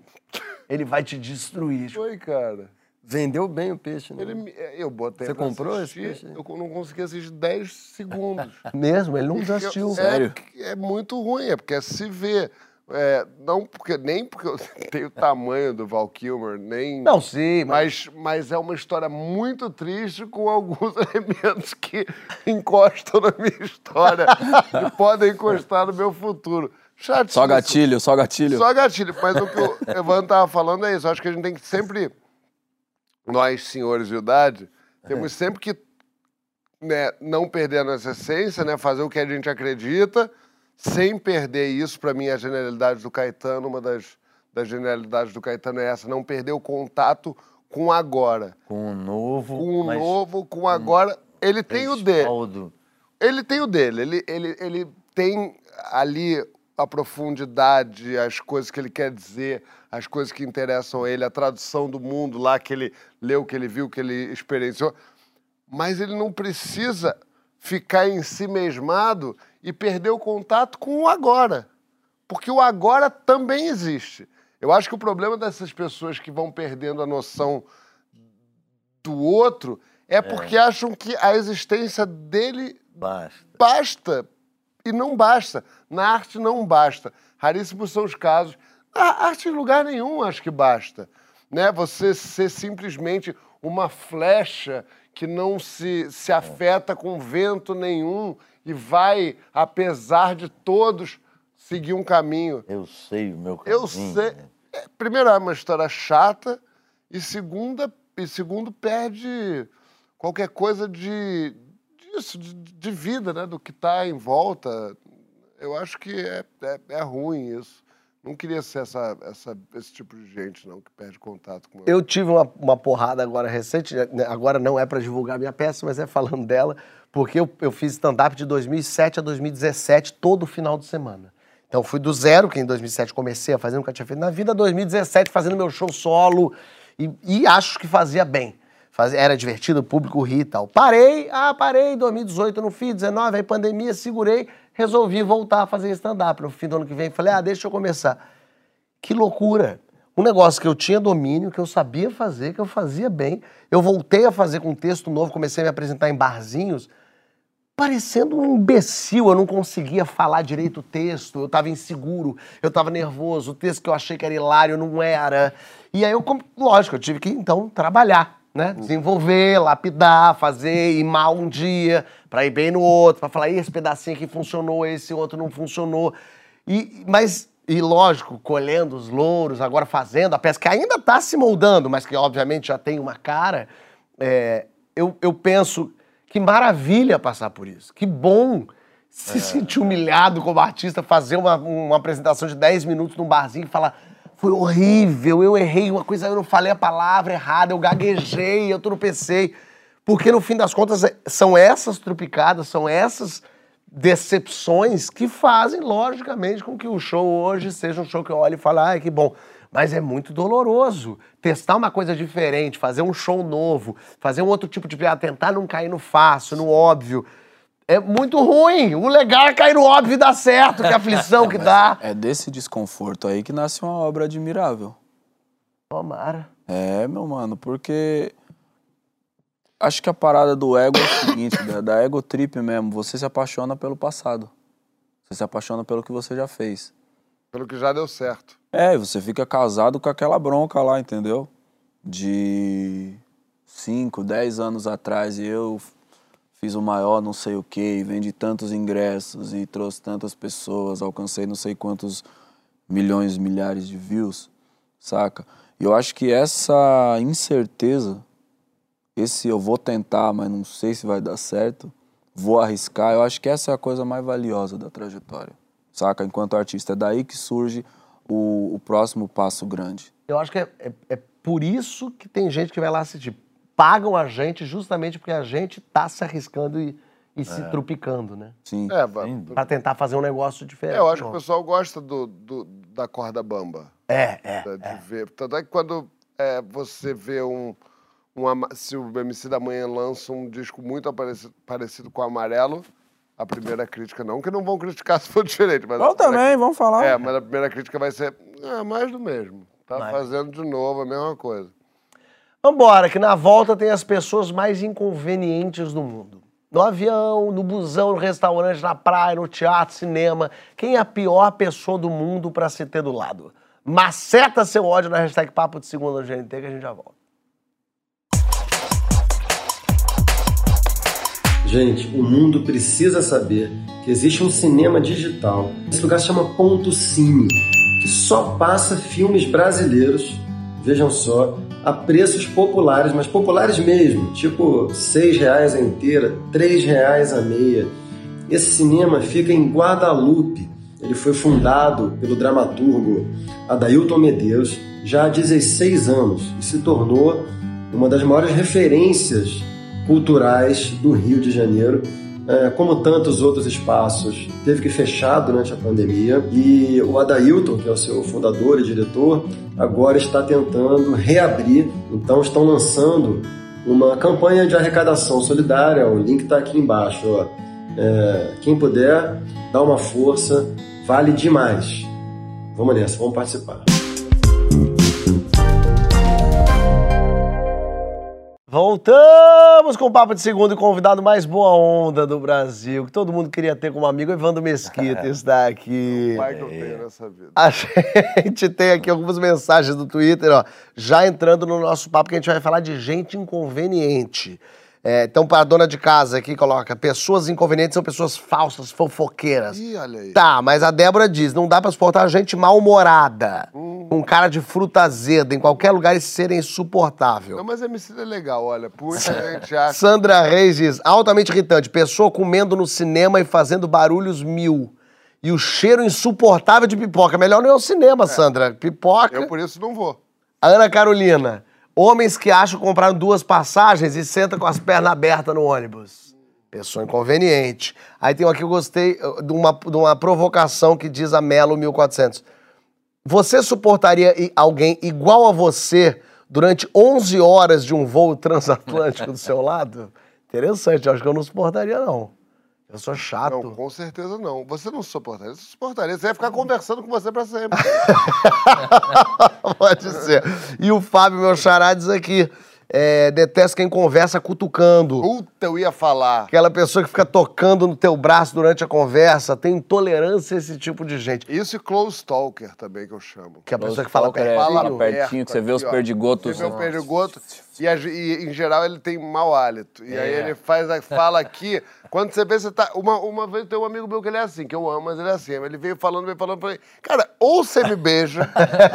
Ele vai te destruir. Foi, cara. Vendeu bem o peixe, né? Ele me- eu botei Você comprou esse assistir, peixe aí? Eu não consegui assistir 10 segundos. Mesmo, ele não assistiu. Eu- Sério? É, é muito ruim, é porque é se vê. É, não porque, nem porque eu tenho o tamanho do Val Kilmer, nem. Não, sim, mas... Mas, mas é uma história muito triste com alguns elementos que encostam na minha história e podem encostar no meu futuro. Só gatilho, só gatilho. Só gatilho. Mas o que o Evan tava falando é isso. Acho que a gente tem que sempre, nós senhores de idade, temos sempre que né, não perder a nossa essência, né, fazer o que a gente acredita, sem perder isso. Para mim, a genialidade do Caetano, uma das, das genialidades do Caetano é essa, não perder o contato com o agora. Com o novo. Com o novo, com o agora. Ele tem o dele. Ele tem o dele, ele, ele, ele tem ali a profundidade, as coisas que ele quer dizer, as coisas que interessam a ele, a tradução do mundo lá que ele leu, que ele viu, que ele experienciou. Mas ele não precisa ficar em si mesmado e perder o contato com o agora. Porque o agora também existe. Eu acho que o problema dessas pessoas que vão perdendo a noção do outro é porque acham que a existência dele Basta. basta e não basta. Na arte não basta. Raríssimos são os casos. Na arte em lugar nenhum acho que basta. Né? Você ser simplesmente uma flecha que não se, se afeta com vento nenhum e vai, apesar de todos, seguir um caminho. Eu sei o meu caminho. Eu sei. é, primeiro, é uma história chata, e segunda, e segundo, perde qualquer coisa de disso, de, de vida, né? Do que está em volta. Eu acho que é, é, é ruim isso. Não queria ser essa, essa, esse tipo de gente, não, que perde contato com Eu tive uma, uma porrada agora recente, né, agora não é pra divulgar minha peça, mas é falando dela, porque eu, eu fiz stand-up de 2007 a 2017 todo final de semana. Então fui do zero, que em 2007 comecei a fazer, nunca tinha feito na vida, 2017 fazendo meu show solo e, e acho que fazia bem. Faz- era divertido, o público ri e tal. Parei, ah, parei, 2018 eu não fiz, 19, aí pandemia, segurei, resolvi voltar a fazer stand-up. No fim do ano que vem, falei, ah, deixa eu começar. Que loucura! Um negócio que eu tinha domínio, que eu sabia fazer, que eu fazia bem. Eu voltei a fazer com texto novo, comecei a me apresentar em barzinhos, parecendo um imbecil. Eu não conseguia falar direito o texto, eu estava inseguro, eu estava nervoso. O texto que eu achei que era hilário não era. E aí eu, lógico, eu tive que então trabalhar, né? Desenvolver, lapidar, fazer, ir mal um dia, para ir bem no outro, para falar, "Ih, esse pedacinho aqui funcionou, esse outro não funcionou. E, mas, e lógico, colhendo os louros, agora fazendo a peça que ainda está se moldando, mas que obviamente já tem uma cara, é, eu, eu penso que maravilha passar por isso. Que bom se sentir humilhado como artista, fazer uma, uma apresentação de 10 minutos num barzinho e falar. Foi horrível, eu errei uma coisa, eu não falei a palavra errada, eu gaguejei, eu tropecei. Porque no fim das contas é- são essas trupicadas, são essas decepções que fazem, logicamente, com que o show hoje seja um show que eu olho e falo, ai, que bom. Mas é muito doloroso testar uma coisa diferente, fazer um show novo, fazer um outro tipo de piada, tentar não cair no fácil, no óbvio. É muito ruim. O legal é cair no óbvio e dar certo, que aflição que dá. É desse desconforto aí que nasce uma obra admirável. Tomara. É, meu mano, porque acho que a parada do ego é o seguinte, da, da ego trip mesmo, você se apaixona pelo passado. Você se apaixona pelo que você já fez. Pelo que já deu certo. É, e você fica casado com aquela bronca lá, entendeu? De 5, 10 anos atrás e eu fiz o maior não sei o quê, e vendi tantos ingressos e trouxe tantas pessoas, alcancei não sei quantos milhões, milhares de views, saca? E eu acho que essa incerteza, esse eu vou tentar, mas não sei se vai dar certo, vou arriscar, eu acho que essa é a coisa mais valiosa da trajetória. saca? Enquanto artista. É daí que surge o, o próximo passo grande. Eu acho que é, é- é por isso que tem gente que vai lá assistir. Pagam a gente justamente porque a gente tá se arriscando e, e se trupicando, né? Sim. É, Pra tentar fazer um negócio diferente. É, eu acho que o pessoal gosta do, do- da corda bamba. É, é. da- de ver. Tanto é que quando é, você vê um, um Se o MC da Manhã lança um disco muito parecido, parecido com o Amarelo, a primeira crítica, não que não vão criticar se for diferente, mas. primeira também, vamos falar. É, mas a primeira crítica vai ser é, mais do mesmo. Tá fazendo de novo a mesma coisa. Vambora, que na volta tem as pessoas mais inconvenientes do mundo. No avião, no busão, no restaurante, na praia, no teatro, cinema. Quem é a pior pessoa do mundo pra se ter do lado? Maceta seu ódio na hashtag Papo de Segunda no GNT que a gente já volta. Gente, o mundo precisa saber que existe um cinema digital. Esse lugar se chama Ponto Cine, que só passa filmes brasileiros, vejam só, a preços populares, mas populares mesmo, tipo 6 reais a inteira, 3 reais a meia. Esse cinema fica em Guadalupe. Ele foi fundado pelo dramaturgo Adailton Medeiros já há 16 anos e se tornou uma das maiores referências culturais do Rio de Janeiro. É, como tantos outros espaços, teve que fechar durante a pandemia e o Adailton, que é o seu fundador e diretor, agora está tentando reabrir. Então, estão lançando uma campanha de arrecadação solidária. O link está aqui embaixo. Ó. É, quem puder, dá uma força, vale demais. Vamos nessa, vamos participar. Voltamos com o Papo de Segunda e o convidado mais boa onda do Brasil, que todo mundo queria ter como amigo, Evandro Mesquita está aqui. O pai que eu tenho nessa vida. A gente tem aqui algumas mensagens do Twitter, ó, já entrando no nosso papo, que a gente vai falar de gente inconveniente. É, então, para a dona de casa aqui, coloca: pessoas inconvenientes são pessoas falsas, fofoqueiras. Ih, olha aí. Tá, mas a Débora diz: não dá pra suportar gente mal-humorada, com cara de fruta azeda, em qualquer lugar e ser insuportável. Não, mas MC é legal, olha. Muita gente acha. Sandra Reis diz: altamente irritante, pessoa comendo no cinema e fazendo barulhos mil. E o cheiro insuportável de pipoca. Melhor não ir ao cinema, Sandra. Pipoca. Eu por isso não vou. A Ana Carolina. Homens que acham que compraram duas passagens e sentam com as pernas abertas no ônibus. Pessoa inconveniente. Aí tem um aqui que eu gostei uh, de uma, de uma provocação que diz a Melo 1400. Você suportaria alguém igual a você durante 11 horas de um voo transatlântico do seu lado? Interessante, eu acho que eu não suportaria, não. Eu sou chato. Não, com certeza não. Você não suportaria. Você suportaria. Você ia ficar conversando com você pra sempre. Pode ser. E o Fábio, meu xará, diz aqui: é, detesto quem conversa cutucando. Puta, eu ia falar. Aquela pessoa que fica tocando no teu braço durante a conversa. Tem intolerância a esse tipo de gente. Isso e close talker também, que eu chamo. Que é a pessoa que fala é pertinho. fala pertinho, que você vê os aqui, ó. perdigotos. Você vê o perdigoto e, a- e, em geral ele tem mau hálito. E aí ele faz a fala aqui. Quando você vê, você tá. Uma, uma vez tem um amigo meu que ele é assim, que eu amo, mas ele é assim. Ele veio falando, veio falando, falei, cara, ou você me beija,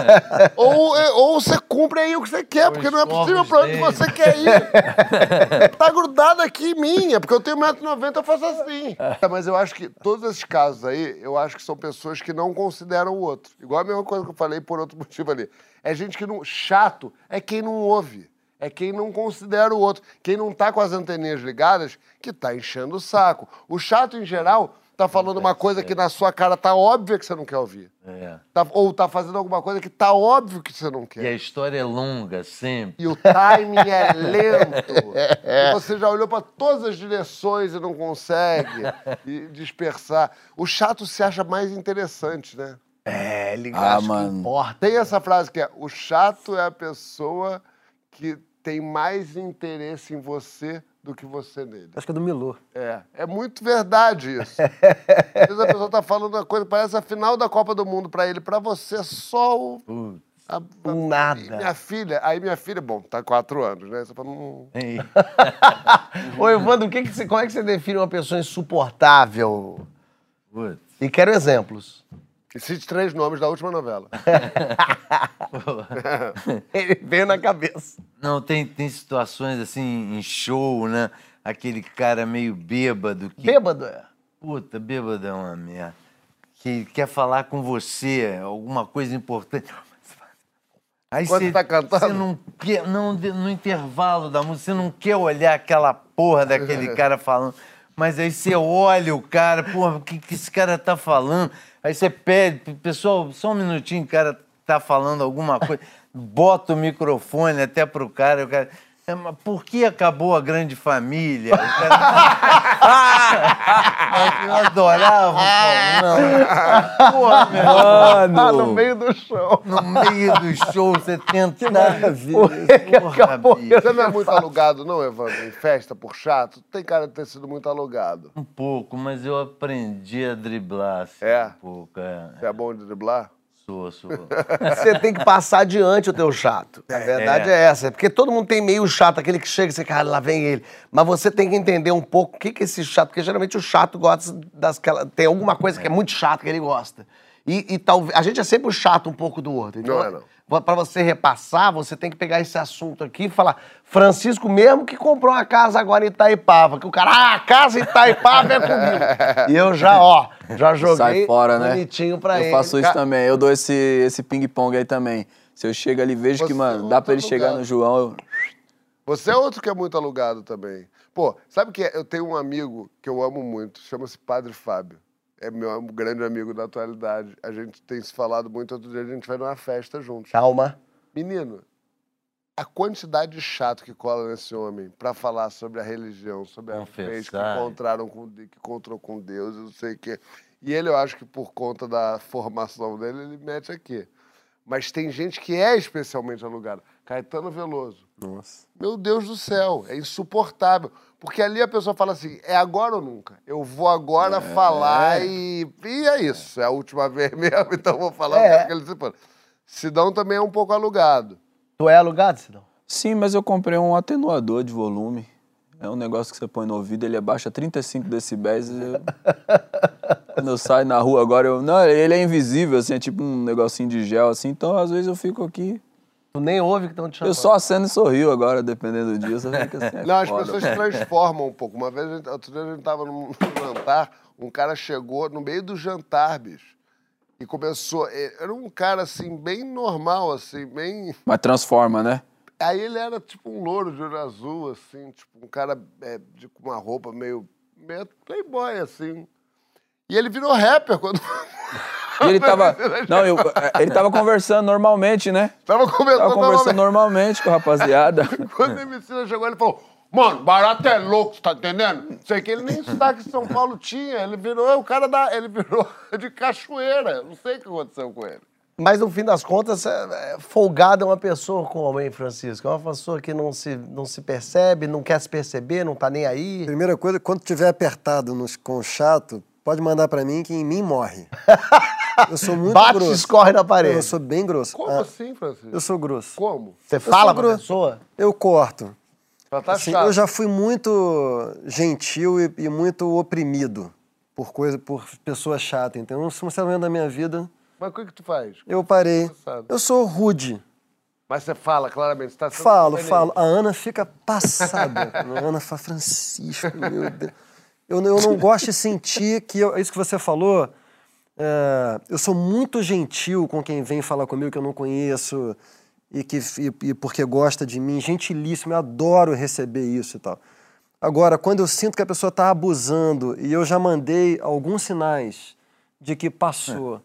ou, é, ou você cumpre aí o que você quer, porque não é possível pra onde você quer ir. tá grudado aqui em mim, é porque eu tenho 1,90m, eu faço assim. É, Mas eu acho que todos esses casos aí, eu acho que são pessoas que não consideram o outro. Igual a mesma coisa que eu falei por outro motivo ali. É gente que não. Chato é quem não ouve. É quem não considera o outro. Quem não tá com as anteninhas ligadas, que tá enchendo o saco. O chato, em geral, tá falando uma coisa que na sua cara tá óbvia que você não quer ouvir. É. Tá- ou tá fazendo alguma coisa que tá óbvio que você não E a quer. história é longa, sempre. E o timing é lento. E você já olhou pra todas as direções e não consegue e dispersar. O chato se acha mais interessante, né? É, ele Ah, acha que mano. importa. Tem essa frase que é: o chato é a pessoa que tem mais interesse em você do que você nele. Acho que é do Milu. É, é muito verdade isso. Às vezes a pessoa tá falando uma coisa, parece a final da Copa do Mundo pra ele, pra você é só o. A- a- Um nada. Minha filha, aí minha filha, bom, tá quatro anos, né? Você fala, hum, Ei. Ô, Evandro, o que que você- como é que você define uma pessoa insuportável? Putz. E quero exemplos. E cite três nomes da última novela. Ele veio na cabeça. Não, tem, tem situações assim em show, né? Aquele cara meio bêbado que. Bêbado, é. Puta, bêbado é uma merda. que quer falar com você, alguma coisa importante. Aí Quando você, tá cantando? você não quer, não, no intervalo da música, você não quer olhar aquela porra daquele cara falando. Mas aí você olha o cara, porra, o que, que esse cara tá falando? Aí você pede, pessoal, só um minutinho, o cara tá falando alguma coisa, bota o microfone até pro cara, o cara. "É, mas por que acabou a grande família? Eu adorava o Paulão. Porra, meu irmão. Tá Mano, no meio do show. No meio do show, você tenta. que acabou. bicho. Você não é muito alugado, não, Evandro? Em festa, por chato? Tem cara de ter sido muito alugado. Um pouco, mas eu aprendi a driblar. Assim, É? Um pouco, é. Você é bom de driblar? Você tem que passar adiante o teu chato. A verdade é. essa. Porque todo mundo tem meio chato, aquele que chega e você, cara, lá vem ele. Mas você tem que entender um pouco o que, que é esse chato, porque geralmente o chato gosta das. Tem alguma coisa que é muito chato que ele gosta. E, e talvez. A gente é sempre o chato um pouco do outro. Então, Não é, não. Pra você repassar, você tem que pegar esse assunto aqui e falar. Francisco mesmo que comprou uma casa agora em Itaipava. Que o cara, ah, a casa em Itaipava é comigo. E eu já, ó, já joguei sai fora, né? bonitinho pra eu ele. faço isso também. Eu dou esse, esse ping-pong aí também. Se eu chego ali e vejo que, Você mano, é dá pra ele outro chegar no João, eu... Você é outro que é muito alugado também. Pô, sabe que eu tenho um amigo que eu amo muito, chama-se Padre Fábio. É meu grande amigo da atualidade. A gente tem se falado muito, outro dia a gente vai numa festa juntos. Calma. Menino, a quantidade de chato que cola nesse homem pra falar sobre a religião, sobre a vez que encontraram com, que encontrou com Deus, eu não sei o quê. E ele, eu acho que por conta da formação dele, ele mete aqui. Mas tem gente que é especialmente alugada. Caetano Veloso. Nossa. Meu Deus do céu, é insuportável. Porque ali a pessoa fala assim, é agora ou nunca? Eu vou agora falar e... E é isso, é a última vez mesmo, então eu vou falar É. o que ele se pôr. Sidão também é um pouco alugado. Tu é alugado, Sidão? Sim, mas eu comprei um atenuador de volume. É um negócio que você põe no ouvido, ele abaixa 35 decibéis. e eu- Quando eu saio na rua agora, eu. Não, ele é invisível, assim, é tipo um negocinho de gel, assim. Então, às vezes, eu fico aqui. Tu nem ouve que estão te chamando. Eu só aceno e sorrio agora, dependendo do dia. Você fica assim. é Não, as foda. pessoas se transformam um pouco. Uma vez, a gente- outro dia a gente tava num, jantar, um cara chegou no meio do jantar, bicho. E começou. eh, Era um cara assim, bem normal, assim, bem. Mas transforma, né? Aí ele era tipo um louro de olho azul, assim, tipo um cara é, de, com uma roupa meio, meio playboy, assim. E ele virou rapper quando. E ele tava. Não, eu- ele tava conversando normalmente, né? Tava conversando, Tava conversando normalmente. normalmente com a rapaziada. Quando a Emicida chegou, ele falou: Mano, barato é louco, você tá entendendo? Sei que ele nem sotaque de São Paulo tinha. Ele virou é o cara da. Ele virou de cachoeira. Não sei o que aconteceu com ele. Mas no fim das contas, é, é, folgado é uma pessoa como, hein, Francisco? É uma pessoa que não se, não se percebe, não quer se perceber, não tá nem aí. Primeira coisa, quando tiver apertado nos, com o chato, pode mandar pra mim que em mim morre. Eu sou muito Bate e grosso. escorre na parede. Eu sou bem grosso. Como Ah, assim, Francisco? Eu sou grosso. Como? Você fala pra grosso. pessoa? Eu corto. Tá Assim, eu já fui muito gentil e, e muito oprimido por coisa, por pessoa chata. Então, em um momento da minha vida, Mas o que, que tu faz? eu parei. Eu sou rude. Mas você fala claramente, você tá Falo, diferente. falo. A Ana fica passada. A Ana fala, Francisco, meu Deus. Eu, eu não gosto de sentir que. eu- é isso que você falou. é, eu sou muito gentil com quem vem falar comigo que eu não conheço e, que, e, e porque gosta de mim. Gentilíssimo, eu adoro receber isso e tal. Agora, quando eu sinto que a pessoa está abusando e eu já mandei alguns sinais de que passou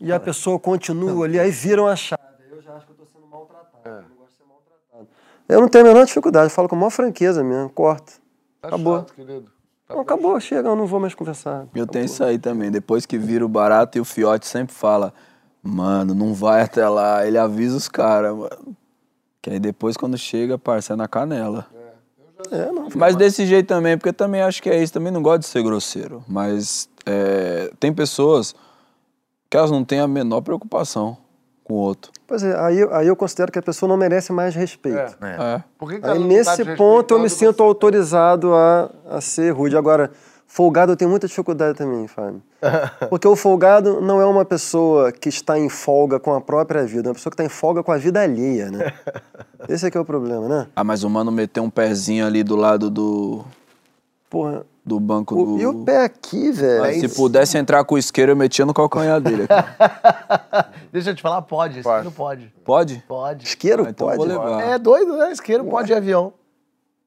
e a pessoa continua ali, aí viram a chave. Eu já acho que eu estou sendo maltratado. Eu não gosto de ser maltratado. Eu não tenho a menor dificuldade, eu falo com a maior franqueza mesmo, corto. Tá Acabou. chato, querido. Tá Não, acabou, chega, eu não vou mais conversar. Eu tenho isso aí também. Depois que vira o barato e o fiote sempre fala, mano, não vai até lá. Ele avisa os caras, mano. Que aí depois quando chega, parça, é na canela. É, não. Mas desse jeito também, porque também acho que é isso. Também não gosto de ser grosseiro. Mas é, tem pessoas que elas não têm a menor preocupação com o outro. Pois é, aí, eu- aí eu considero que a pessoa não merece mais respeito. É. É. Por que que Aí nesse tá ponto eu me sinto autorizado a, a ser rude. Agora, folgado eu tenho muita dificuldade também, Fábio. Porque o folgado não é uma pessoa que está em folga com a própria vida, é uma pessoa que está em folga com a vida alheia, né? Esse é que é o problema, né? Ah, mas o mano meteu um pezinho ali do lado do. Porra, do banco O- do. E o pé aqui, velho? Mas se pudesse entrar com o isqueiro, eu metia no calcanhar dele. aqui. Deixa eu te falar, pode. Isqueiro pode. Pode? Pode. Isqueiro Ah, então pode? vou levar. É doido, né? Isqueiro pode de avião.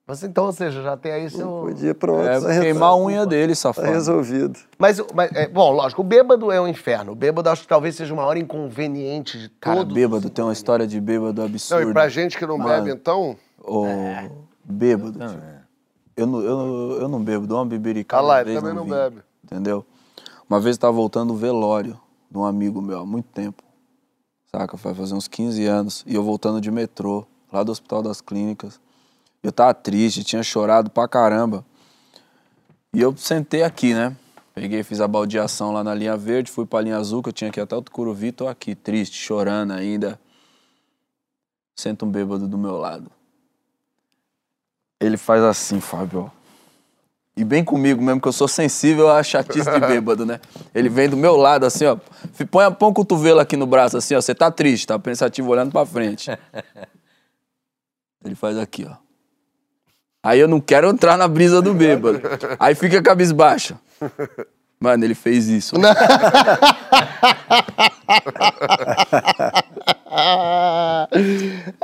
Você, então, ou seja, já tem aí seu... Podia, pronto. É, tá queimar a unha dele, Tá safado. resolvido. Mas, mas é, bom, lógico, o bêbado é um inferno. O bêbado acho que talvez seja o maior inconveniente de Cara, todos. bêbado, tem uma história de bêbado Não, absurda. e pra gente que não bebe, então, Ô, bêbado, tipo, eu, não, eu, eu não bebo, dou uma bebericada. Ah lá, ele também não vinho, bebe. Entendeu? Uma vez eu tava voltando do velório de um amigo meu há muito tempo. Saca? Vai fazer uns 15 anos. E eu voltando de metrô, lá do Hospital das Clínicas. Eu tava triste, tinha chorado pra caramba. E eu sentei aqui, né? Peguei, fiz a baldeação lá na linha verde, fui pra linha azul, que eu tinha que ir até o Tucuruvi, tô aqui, triste, chorando ainda. Senta um bêbado do meu lado. Ele faz assim, Fábio. E bem comigo mesmo, que eu sou sensível à chatice de bêbado, né? Ele vem do meu lado, assim, ó. Põe, a- põe o cotovelo aqui no braço, assim, ó. Você tá triste, tá pensativo, olhando pra frente. Ele faz aqui, ó. Aí eu não quero entrar na brisa do bêbado. Aí fica cabisbaixo. Mano, ele fez isso. Ah,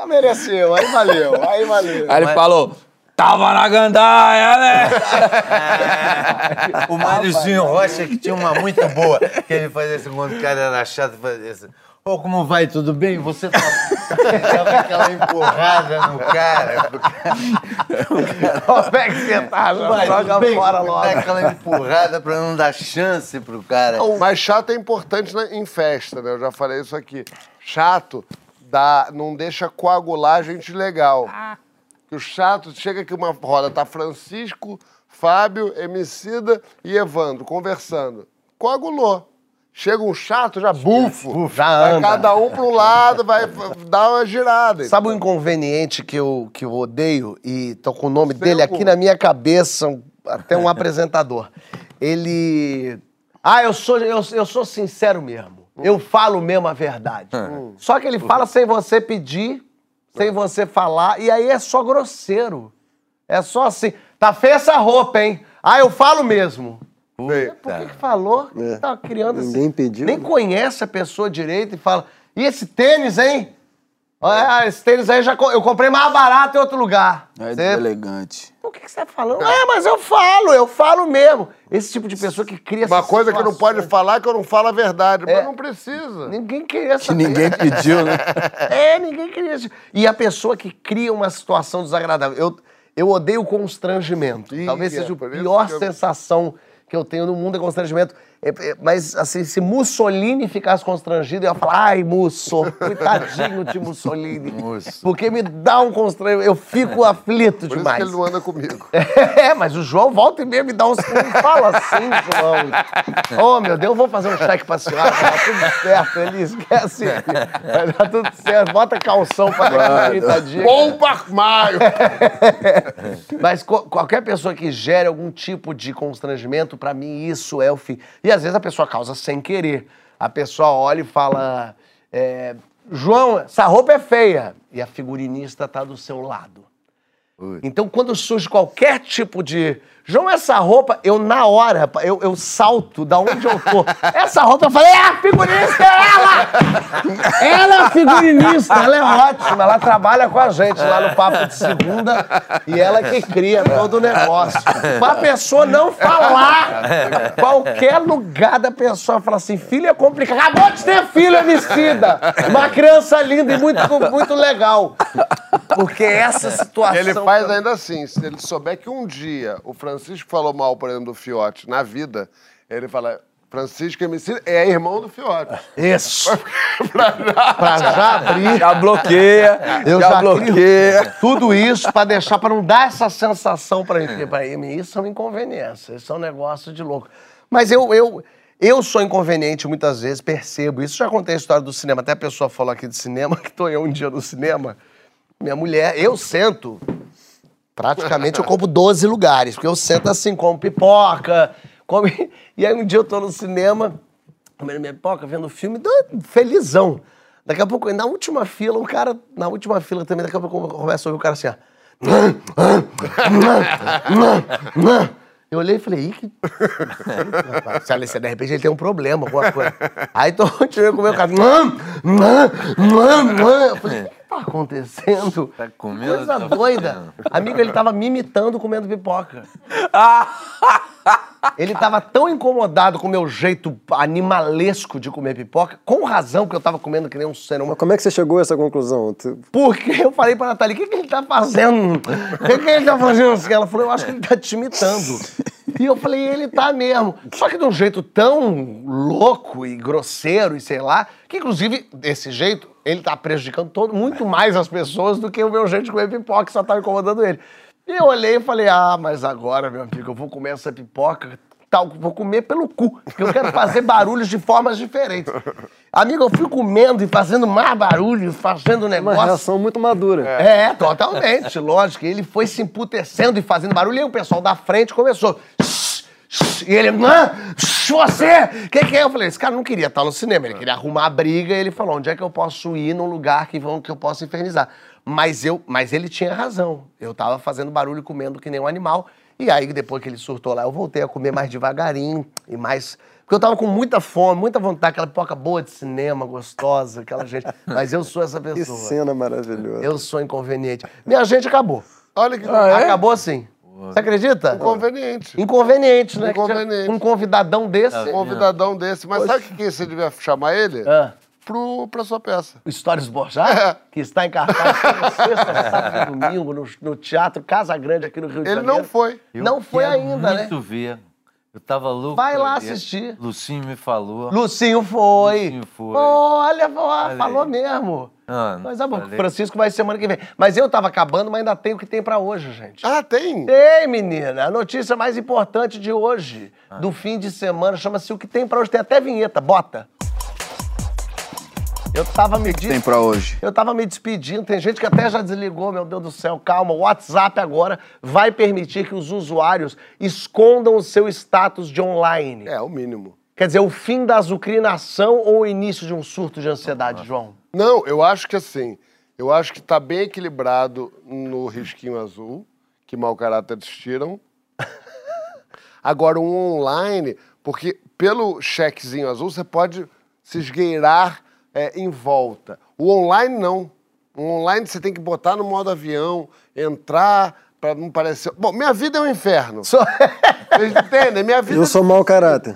mereceu, aí valeu, aí valeu. Aí ele falou, tava na gandaia, né? O Máriozinho Rocha, que tinha uma muito boa, que ele fazia assim, quando o cara era chato, fazia assim. Ô, como vai? Tudo bem? Você tá... Dava aquela empurrada no cara. Como é que você tá? Vai, Joga bem? fora logo. Dá aquela empurrada pra não dar chance pro cara. Mas chato é importante na- em festa, né? Eu já falei isso aqui. Chato dá, não deixa coagular gente legal. Que o chato chega aqui uma roda, tá Francisco, Fábio, Emicida e Evandro conversando. Coagulou. Chega um chato, já bufo. Já vai anda. cada um pro lado, vai dar uma girada. Sabe o inconveniente que eu, que eu odeio? E tô com o nome dele algum. aqui na minha cabeça, um- até um apresentador. Ele. Ah, eu sou, eu, eu sou sincero mesmo. Eu falo mesmo a verdade. Só que ele fala sem você pedir, sem você falar, e aí é só grosseiro. É só assim. Tá feia essa roupa, hein? Ah, eu falo mesmo. Vem. Por que, que falou? É. Tá criando Ninguém pediu, Nem né? conhece a pessoa direito e fala: e esse tênis, hein? Ah, esse tênis aí já co- eu comprei mais barato em outro lugar. É Cê- deselegante. Por que, que você tá falando? É, mas eu falo, eu falo mesmo. Esse tipo de pessoa que cria Uma coisa que não pode falar é que eu não falo a verdade. É. Mas não precisa. Ninguém queria essa Que ninguém pediu, né? É, ninguém queria isso. E a pessoa que cria uma situação desagradável. Eu, eu odeio o constrangimento. Ih, Talvez é seja a por isso pior que eu- sensação que eu tenho no mundo é constrangimento. É, é, mas, assim, se Mussolini ficasse constrangido, eu ia falar, ai, Musso, coitadinho de Mussolini. Musso. Porque me dá um constrangimento, eu fico aflito Por isso demais. que ele não anda comigo. É, mas o João volta e meia me dá uns. Não fala assim, João. Ô, meu Deus, eu vou fazer um cheque pra senhora, vai dar tudo certo. Ele esquece. Vai dar tudo certo. Bota calção pra daqui 30 dias. Bom Parmaio! Mas qualquer pessoa que gere algum tipo de constrangimento, pra mim isso é o fim. E às vezes a pessoa causa sem querer. A pessoa olha e fala: é, João, essa roupa é feia. E a figurinista tá do seu lado. Então, quando surge qualquer tipo de. João, essa roupa, eu na hora, eu, eu salto da onde eu tô. Essa roupa, eu falei, é a figurinista, é ela! Ela é a figurinista, ela é ótima, ela trabalha com a gente lá no Papo de Segunda e ela que cria todo o negócio. Pra pessoa não falar, qualquer lugar da pessoa fala assim, filho é complicado, acabou de ter filho, homicida! Uma criança linda e muito, muito legal. Porque essa situação... Ele faz ainda assim, se ele souber que um dia o Francisco falou mal, por exemplo, do Fiote na vida, ele fala, Francisco Emicida é irmão do Fiote. Isso. pra já... Pra já abrir. Já bloqueia, Eu já, já bloqueia. Tudo isso pra deixar, pra não dar essa sensação pra mim. Porque pra mim isso é uma inconveniência, isso é um negócio de louco. Mas eu, eu, eu sou inconveniente muitas vezes, percebo. Isso já contei a história do cinema. Até a pessoa falou aqui de cinema, que tô eu um dia no cinema. Minha mulher, eu sento. Praticamente eu compro 12 lugares, porque eu sento assim, como pipoca, como... E aí um dia eu tô no cinema, comendo minha pipoca, vendo filme, felizão. Daqui a pouco, na última fila, um cara, na última fila também, daqui a pouco eu começo a ouvir o cara assim, ó. Eu olhei e falei, ih, que. Se de repente ele tem um problema, alguma coisa. Aí então, eu continuei com o meu cara. Mam, mam, mam, mam. Eu falei, o que tá acontecendo? Tá comendo, Coisa tá doida. comendo. Amigo, ele tava me imitando comendo pipoca. Ele tava tão incomodado com o meu jeito animalesco de comer pipoca, com razão que eu tava comendo que nem um ser humano. Mas como é que você chegou a essa conclusão? Porque eu falei pra Natália, o que, que ele tá fazendo? O que, que ele tá fazendo? Ela falou, eu acho que ele tá te imitando. E eu falei, ele tá mesmo. Só que de um jeito tão louco e grosseiro e sei lá, que inclusive, desse jeito, ele tá prejudicando todo, muito mais as pessoas do que o meu jeito de comer pipoca, que só tá incomodando ele. E eu olhei e falei, ah, mas agora, meu amigo, eu vou comer essa pipoca, tal, vou comer pelo cu, porque eu quero fazer barulhos de formas diferentes. Amigo, eu fui comendo e fazendo mais barulho, fazendo É uma negócio. reação muito madura. É, totalmente, lógico. Ele foi se emputecendo e fazendo barulho, e aí o pessoal da frente começou. E ele, "Hã? Shh, você! Quem que é? Eu falei, esse cara não queria estar no cinema, ele queria arrumar a briga, e ele falou: onde é que eu posso ir num lugar que, vão, que eu possa infernizar? Mas, eu, mas ele tinha razão. Eu tava fazendo barulho comendo que nem um animal. E aí, depois que ele surtou lá, eu voltei a comer mais devagarinho e mais. Porque eu tava com muita fome, muita vontade, aquela pipoca boa de cinema, gostosa, aquela gente. Mas eu sou essa Que pessoa. cena maravilhosa. Eu sou inconveniente. Minha gente acabou. Olha que Acabou assim. Você acredita? inconveniente. Inconveniente, né? Inconveniente. Um convidadão desse. Um convidadão desse. Mas sabe o que você devia chamar ele? Ah, Pro, pra sua peça. o Stories Borjá, É. que está em cartaz toda sexta, sábado e domingo no, no Teatro Casa Grande aqui no Rio de Ele Janeiro. não foi. Eu Não foi ainda, né? muito ver. Eu tava louco. Vai lá ver. assistir. Lucinho me falou. Lucinho foi. Lucinho foi. Olha, falou mesmo. Ah, Mas é bom, falei. Francisco vai semana que vem. Mas eu tava acabando, mas ainda tem o que tem pra hoje, gente. Ah, tem? Tem, menina. A notícia mais importante de hoje, Ah. do fim de semana, chama-se O que tem pra hoje. Tem até vinheta. Bota. Eu tava me Tem des... pra hoje. Eu tava me despedindo, tem gente que até já desligou, meu Deus do céu. Calma, o WhatsApp agora vai permitir que os usuários escondam o seu status de online. É, o mínimo. Quer dizer, o fim da azucrinação ou o início de um surto de ansiedade, João? Não, eu acho que assim, eu acho que tá bem equilibrado no risquinho azul, que mau caráter tiram. Agora, um online, porque pelo chequezinho azul você pode se esgueirar é, em volta. O online não. O online você tem que botar no modo avião, entrar pra não parecer. Bom, minha vida é um inferno. Vocês entendem? Minha vida Eu sou mau caráter.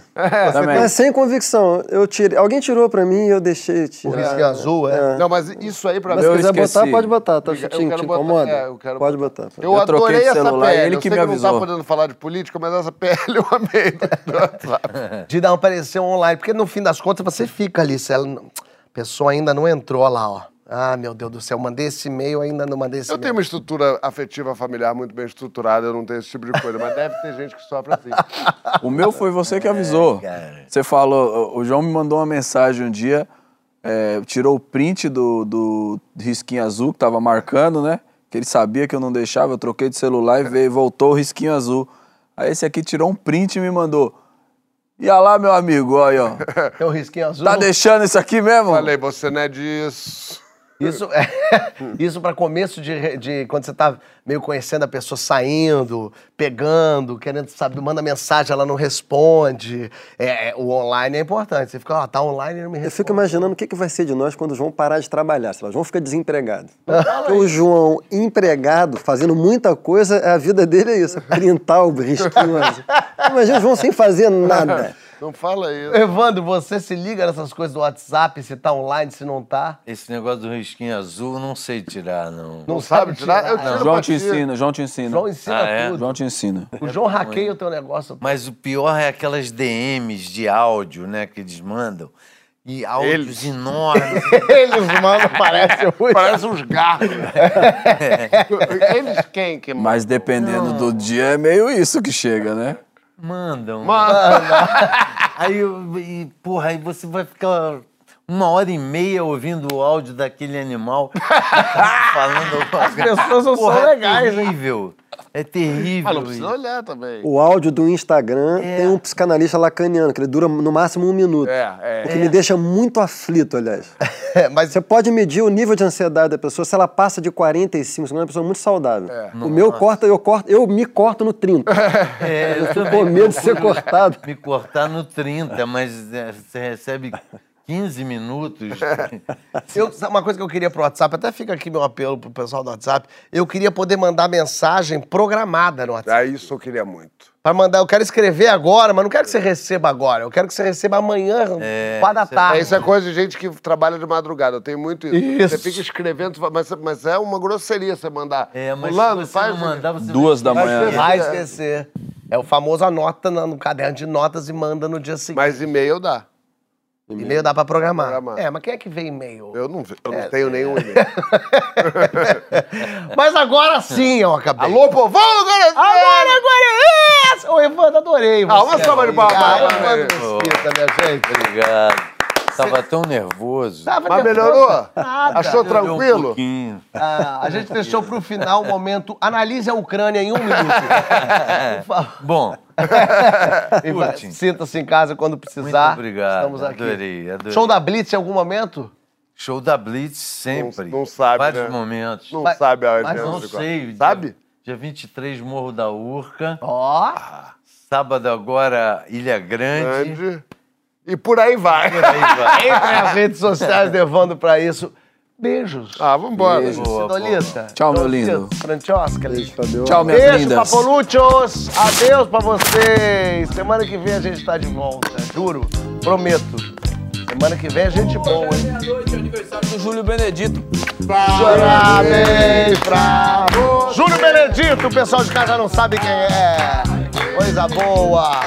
Também. Mas sem convicção. Eu tirei. Alguém tirou pra mim e eu deixei O tirar. risquinho azul, é. Não, mas isso aí pra Mas mim. se Eu quiser esqueci. botar, pode botar. Tá? Eu Te, quero te botar- incomoda? é, eu quero pode botar. botar. Eu, Eu troquei adorei de essa celular, PL. ele eu que sei me que não tá avisou. podendo falar de política, mas essa PL eu amei. De não aparecer online. Porque no fim das contas você fica ali. Se ela não- pessoa ainda não entrou lá, ó. Ah, meu Deus do céu, mandei esse e-mail, ainda não mandei esse Eu tenho uma estrutura afetiva familiar muito bem estruturada, eu não tenho esse tipo de coisa, mas deve ter gente que sofre assim. O meu foi você que avisou. cara. Você falou, o o João me mandou uma mensagem um dia, é, tirou o print do, do risquinho azul que tava marcando, né? Que ele sabia que eu não deixava, eu troquei de celular e veio, voltou o risquinho azul. Aí esse aqui tirou um print e me mandou. E olha lá, meu amigo, olha, ó. Tem um risquinho azul. Tá deixando isso aqui mesmo? Falei, você não é disso. Isso, é, isso para começo de, de quando você tá meio conhecendo a pessoa saindo, pegando, querendo saber, manda mensagem, ela não responde. É, é, o online é importante. Você fica, ó, tá online e não me Eu responde. fico imaginando o que, que vai ser de nós quando o João parar de trabalhar. Lá, o João fica desempregado. Porque o João, empregado, fazendo muita coisa, a vida dele é isso: é printar o risquinho. Imagina o João sem fazer nada. Não fala isso. Evandro, você se liga nessas coisas do WhatsApp, se tá online, se não tá? Esse negócio do risquinho azul, eu não sei tirar, não. Não sabe tirar? Eu tiro João pra te ensina, João te ensina. João ensina Ah, é? tudo. João te ensina. O João hackeia o teu negócio. Mas o pior é aquelas DMs de áudio, né, que eles mandam. E áudios Eles. enormes. Eles mandam, parece muito. Parece uns garfos. Eles quem que Mas dependendo do dia é meio isso que chega, né? Mandam. Mano, Aí, e, porra, aí você vai ficar uma hora e meia ouvindo o áudio daquele animal falando alguma As pessoas não são Porra, é legais, hein? terrível. É terrível. Mas não precisa isso. olhar também. O áudio do Instagram É. tem um psicanalista lacaniano, que ele dura no máximo um minuto. É, é. O que me deixa muito aflito, aliás. É, mas Você pode medir o nível de ansiedade da pessoa. Se ela passa de 45 segundos, é uma pessoa muito saudável. É. O meu corta, eu corto, eu me corto no 30. É, eu Tô com medo de ser cortado. Me cortar no 30, mas é, você recebe 15 minutos. eu- uma coisa que eu queria pro WhatsApp, até fica aqui meu apelo pro pessoal do WhatsApp, eu queria poder mandar mensagem programada no WhatsApp. Ah, isso eu queria muito. Pra mandar, eu quero escrever agora, mas não quero que você receba agora. Eu quero que você receba amanhã, É, quatro da isso é- tarde. É, isso é coisa de gente que trabalha de madrugada. Eu tenho muito isso. Isso. Você fica escrevendo, mas, mas é uma grosseria você mandar. É, mas Fulano, se você faz não mandar, você Duas da manhã. Vai esquecer. É o famoso anota no caderno de notas e manda no dia seguinte. Mas e-mail dá. E-mail dá pra programar. Programar. É, mas quem é que vê e-mail? Eu não, eu É. não tenho nenhum e-mail. Mas agora sim eu acabei. Alô, povão, agora Agora, agora é essa! Ô, Evandro, adorei você. Ah, uma salva de palmas. Ah. Evandro Mesquita, minha gente. Obrigado. Tava tão nervoso. Tava Mas nervoso? melhorou? Nada. Achou Melhorou Um tranquilo? pouquinho. Ah, a gente deixou pro final o momento. Analise a Ucrânia em um minuto. Por favor. Bom. Sinta-se em casa quando muito precisar. obrigado. Estamos aqui. Adorei, adorei. Show da Blitz em algum momento? Show da Blitz sempre. Não- não sabe, Vários né? momentos. Não Mas- sabe a mas Não sei. Sabe? Dia, dia 23, Morro da Urca. Ó. Sábado agora, Ilha Grande. Grande. E por aí vai. Aí vai. Entre as redes sociais levando pra isso. Beijos. Ah, vambora. Beijo. Boa. Sidolita. Tchau, meu lindo. Francesca. Beijo. Tchau, minhas Beijo, lindas. papoluchos. Adeus pra vocês. Semana que vem a gente tá de volta, juro. Prometo. Semana que vem a gente boa, hein? Meia-noite, aniversário do Júlio Benedito. Parabéns pra Júlio Benedito. O pessoal de casa já não sabe quem é. Coisa boa.